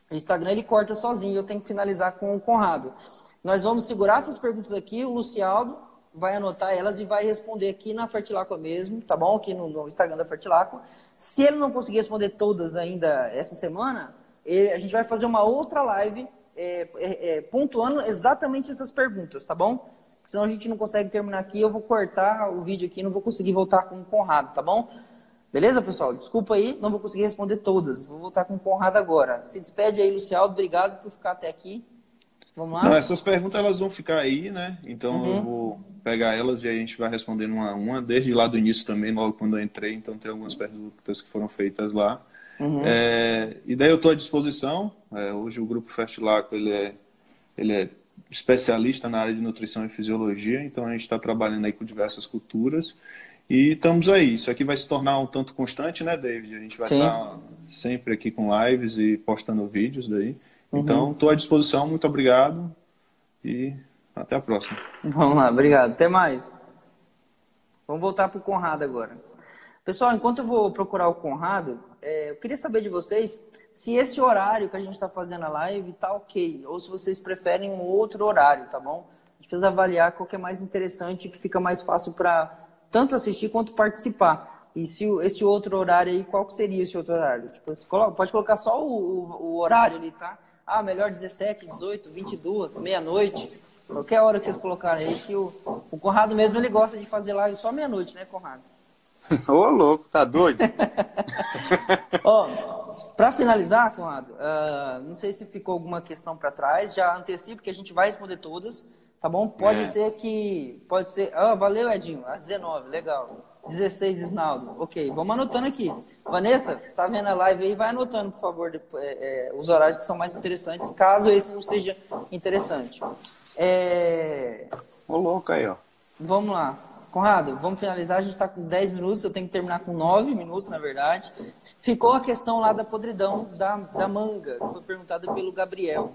o Instagram ele corta sozinho. Eu tenho que finalizar com o Conrado. Nós vamos segurar essas perguntas aqui, o Lucialdo vai anotar elas e vai responder aqui na Fertilacqua mesmo, tá bom? Aqui no, no Instagram da Fertilacqua. Se ele não conseguir responder todas ainda essa semana, ele, a gente vai fazer uma outra live é, é, é, pontuando exatamente essas perguntas, tá bom? Senão a gente não consegue terminar aqui, eu vou cortar o vídeo aqui, não vou conseguir voltar com o Conrado, tá bom? Beleza, pessoal? Desculpa aí, não vou conseguir responder todas. Vou voltar com o Conrado agora. Se despede aí, Lucialdo. Obrigado por ficar até aqui. Vamos lá? Não, essas perguntas elas vão ficar aí, né? Então uhum. eu vou pegar elas e a gente vai respondendo uma a uma, desde lá do início também, logo quando eu entrei. Então tem algumas perguntas que foram feitas lá. Uhum. É, e daí eu estou à disposição. É, hoje o Grupo Fertilaco ele é, ele é especialista na área de nutrição e fisiologia, então a gente está trabalhando aí com diversas culturas. E estamos aí. Isso aqui vai se tornar um tanto constante, né, David? A gente vai estar tá sempre aqui com lives e postando vídeos daí. Então, estou uhum. à disposição, muito obrigado e até a próxima. Vamos lá, obrigado. Até mais. Vamos voltar para o Conrado agora. Pessoal, enquanto eu vou procurar o Conrado, é, eu queria saber de vocês se esse horário que a gente está fazendo a live está ok, ou se vocês preferem um outro horário, tá bom? A gente precisa avaliar qual que é mais interessante que fica mais fácil para tanto assistir quanto participar. E se esse outro horário aí, qual que seria esse outro horário? Tipo, pode colocar só o, o, o horário ali, tá? Ah, melhor 17, 18, 22, meia-noite. Qualquer hora que vocês colocarem aí, que o, o Conrado mesmo ele gosta de fazer live só meia-noite, né, Conrado? [laughs] Ô, louco, tá doido? [laughs] Ó, para finalizar, Conrado, uh, não sei se ficou alguma questão para trás, já antecipo que a gente vai responder todas, tá bom? Pode é. ser que. Pode ser. Ah, valeu, Edinho, às 19, legal. 16, Isnaldo. Ok, vamos anotando aqui. Vanessa, você está vendo a live aí, vai anotando, por favor, depois, é, é, os horários que são mais interessantes, caso esse não seja interessante. É... Ô, louco aí, ó. Vamos lá. Conrado, vamos finalizar. A gente está com 10 minutos, eu tenho que terminar com 9 minutos, na verdade. Ficou a questão lá da podridão da, da manga, que foi perguntada pelo Gabriel.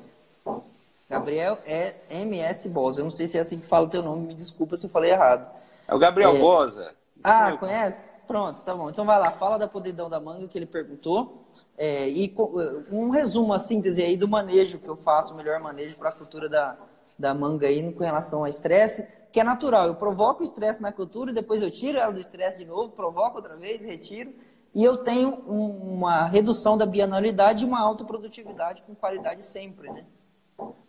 Gabriel é MS Bosa. Eu não sei se é assim que fala o teu nome, me desculpa se eu falei errado. É o Gabriel é... Bosa. Ah, conhece? Pronto, tá bom. Então vai lá, fala da podridão da manga que ele perguntou. É, e com, um resumo, a síntese aí do manejo que eu faço, o melhor manejo para a cultura da, da manga aí com relação ao estresse, que é natural. Eu provoco estresse na cultura depois eu tiro ela do estresse de novo, provoco outra vez, retiro. E eu tenho um, uma redução da bianualidade e uma alta produtividade com qualidade sempre, né?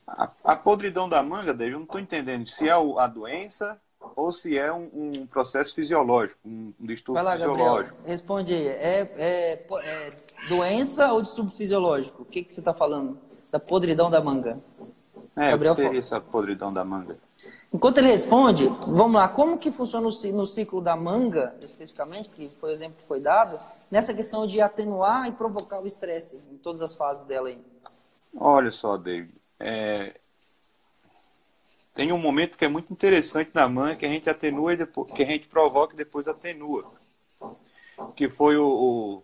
A, a podridão da manga, David, eu não estou entendendo se é a doença ou se é um, um processo fisiológico, um, um distúrbio Vai lá, fisiológico. Gabriel, responde aí. É, é, é, doença ou distúrbio fisiológico? O que, que você está falando? Da podridão da manga. É, Gabriel o que seria essa podridão da manga? Enquanto ele responde, vamos lá, como que funciona no ciclo da manga, especificamente, que foi o exemplo que foi dado, nessa questão de atenuar e provocar o estresse em todas as fases dela aí? Olha só, David, é... tem um momento que é muito interessante na manga que a gente atenua e depois, que a gente provoca e depois atenua, que foi o,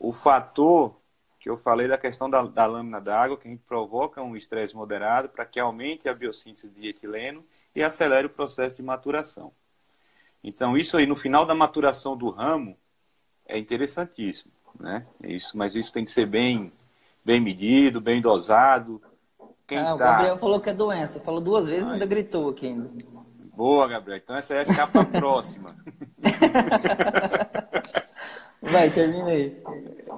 o, o fator que eu falei da questão da, da lâmina d'água, que a gente provoca um estresse moderado para que aumente a biossíntese de etileno e acelere o processo de maturação. Então, isso aí, no final da maturação do ramo, é interessantíssimo, né? Isso, mas isso tem que ser bem, bem medido, bem dosado. Quem ah, tá... o Gabriel falou que é doença. Falou duas vezes e ainda gritou aqui ainda. Boa, Gabriel. Então essa é a capa [laughs] próxima. Vai, termina aí.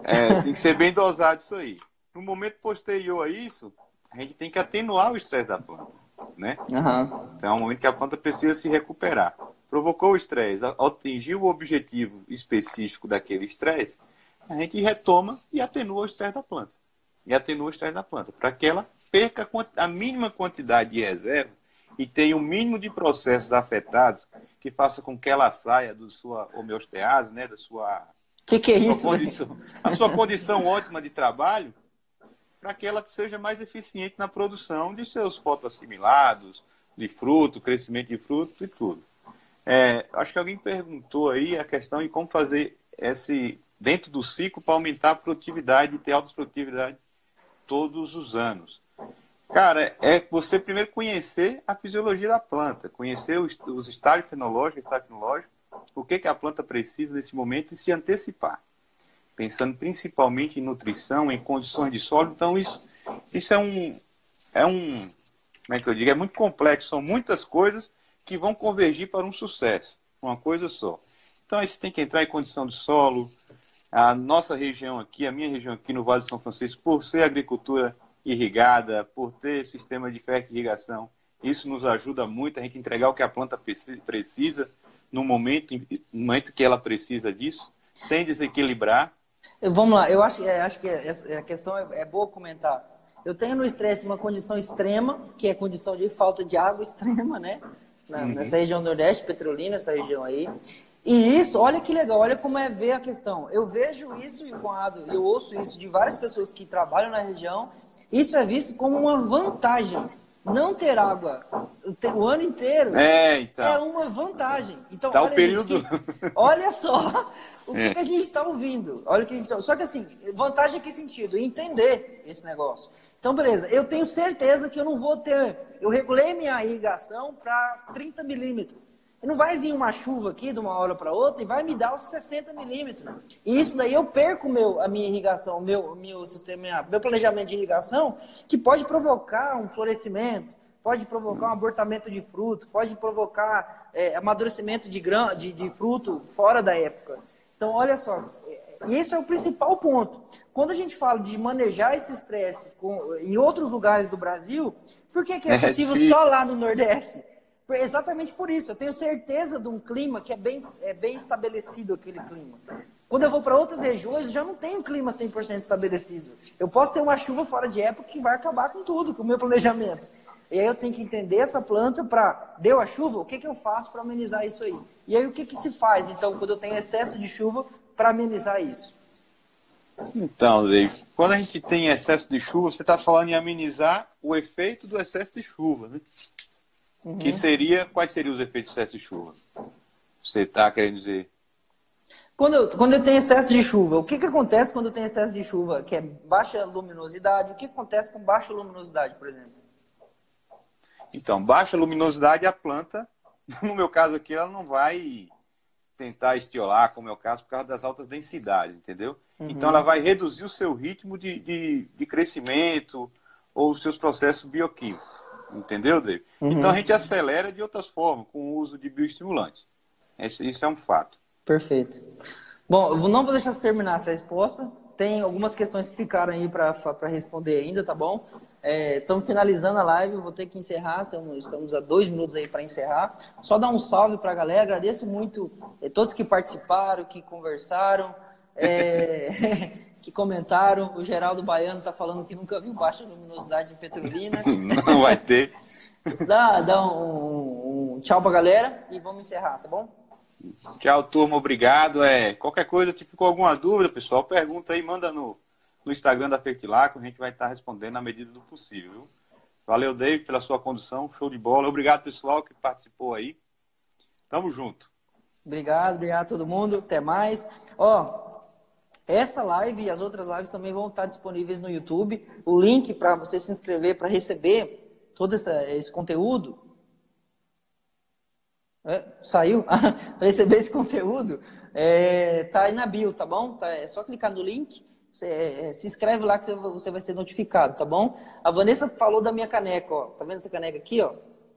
É, tem que ser bem dosado isso aí. No momento posterior a isso, a gente tem que atenuar o estresse da planta, né? Uhum. Então é um momento que a planta precisa se recuperar. Provocou o estresse, atingiu o objetivo específico daquele estresse, a gente retoma e atenua o estresse da planta. E atenua o estresse da planta, para que ela perca a mínima quantidade de reserva e tenha o mínimo de processos afetados que faça com que ela saia da sua homeostase, né, da sua que, que, é isso? Condição, a sua condição [laughs] ótima de trabalho para que ela seja mais eficiente na produção de seus fotoassimilados, de fruto, crescimento de frutos e tudo. É, acho que alguém perguntou aí a questão de como fazer esse dentro do ciclo para aumentar a produtividade e ter alta produtividade todos os anos. Cara, é você primeiro conhecer a fisiologia da planta, conhecer os, os estágios fenológicos, o que, que a planta precisa nesse momento e se antecipar. Pensando principalmente em nutrição, em condições de solo. Então, isso, isso é um. É um. Como é que eu digo? É muito complexo. São muitas coisas que vão convergir para um sucesso. Uma coisa só. Então, aí você tem que entrar em condição de solo. A nossa região aqui, a minha região aqui no Vale de São Francisco, por ser agricultura irrigada, por ter sistema de irrigação, isso nos ajuda muito a gente entregar o que a planta precisa no momento, no momento que ela precisa disso, sem desequilibrar? Vamos lá, eu acho, é, acho que a questão é, é boa comentar. Eu tenho no estresse uma condição extrema, que é a condição de falta de água [laughs] extrema, né? Na, uhum. Nessa região nordeste, petrolina, essa região aí. E isso, olha que legal, olha como é ver a questão. Eu vejo isso, Conrado, eu ouço isso de várias pessoas que trabalham na região. Isso é visto como uma vantagem não ter água o ano inteiro é, então. é uma vantagem. Então, tá olha, o período... que, olha só o é. que a gente está ouvindo. Olha que a gente tá... Só que assim, vantagem em que sentido? Entender esse negócio. Então, beleza, eu tenho certeza que eu não vou ter. Eu regulei minha irrigação para 30 milímetros. Não vai vir uma chuva aqui de uma hora para outra e vai me dar os 60 milímetros. E isso daí eu perco meu, a minha irrigação, meu, meu sistema, meu planejamento de irrigação, que pode provocar um florescimento, pode provocar um abortamento de fruto, pode provocar é, amadurecimento de, grão, de, de fruto fora da época. Então, olha só, e esse é o principal ponto. Quando a gente fala de manejar esse estresse em outros lugares do Brasil, por que, que é, é possível é só lá no Nordeste? Exatamente por isso. Eu tenho certeza de um clima que é bem, é bem estabelecido aquele clima. Quando eu vou para outras regiões, já não tem um clima 100% estabelecido. Eu posso ter uma chuva fora de época que vai acabar com tudo, com o meu planejamento. E aí eu tenho que entender essa planta para, deu a chuva, o que, que eu faço para amenizar isso aí? E aí o que, que se faz, então, quando eu tenho excesso de chuva para amenizar isso? Então, Dave, quando a gente tem excesso de chuva, você está falando em amenizar o efeito do excesso de chuva, né? Uhum. Que seria, quais seriam os efeitos do excesso de chuva? Você está querendo dizer? Quando eu, quando eu tenho excesso de chuva, o que, que acontece quando eu tenho excesso de chuva, que é baixa luminosidade? O que acontece com baixa luminosidade, por exemplo? Então, baixa luminosidade, a planta, [laughs] no meu caso aqui, ela não vai tentar estiolar, como é o caso, por causa das altas densidades, entendeu? Uhum. Então, ela vai reduzir o seu ritmo de, de, de crescimento ou os seus processos bioquímicos, entendeu, David? Uhum. Então, a gente acelera de outras formas, com o uso de bioestimulantes. Isso é um fato. Perfeito. Bom, eu não vou deixar você terminar essa resposta. Tem algumas questões que ficaram aí para responder ainda, tá bom? Estamos é, finalizando a live, vou ter que encerrar, tamo, estamos a dois minutos aí para encerrar. Só dar um salve para a galera, agradeço muito é, todos que participaram, que conversaram, é, [laughs] que comentaram. O Geraldo Baiano está falando que nunca viu baixa luminosidade em Petrolina. [laughs] Não vai ter. Dá, dá um, um, tchau para a galera e vamos encerrar, tá bom? Tchau, turma, obrigado. É, qualquer coisa que ficou alguma dúvida, pessoal, pergunta aí, manda no, no Instagram da Fertilaco, a gente vai estar respondendo na medida do possível. Viu? Valeu, David, pela sua condução, show de bola. Obrigado, pessoal, que participou aí. Tamo junto. Obrigado, obrigado a todo mundo. Até mais. Ó, essa live e as outras lives também vão estar disponíveis no YouTube. O link para você se inscrever para receber todo essa, esse conteúdo é, saiu? [laughs] para receber esse conteúdo, é, tá aí na bio, tá bom? Tá, é só clicar no link, você, é, se inscreve lá que você, vai ser notificado, tá bom? A Vanessa falou da minha caneca, ó. Tá vendo essa caneca aqui, ó?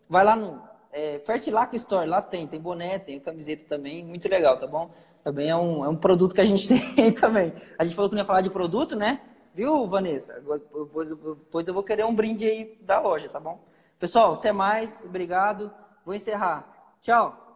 Vai lá no é, Fertilac Store, lá tem, tem boné, tem camiseta também, muito legal, tá bom? Também é um, é um produto que a gente [laughs] tem também. A gente falou que não ia falar de produto, né? Viu, Vanessa? Depois, eu vou querer um brinde aí da loja, tá bom? Pessoal, até mais, obrigado. Vou encerrar. Tchau.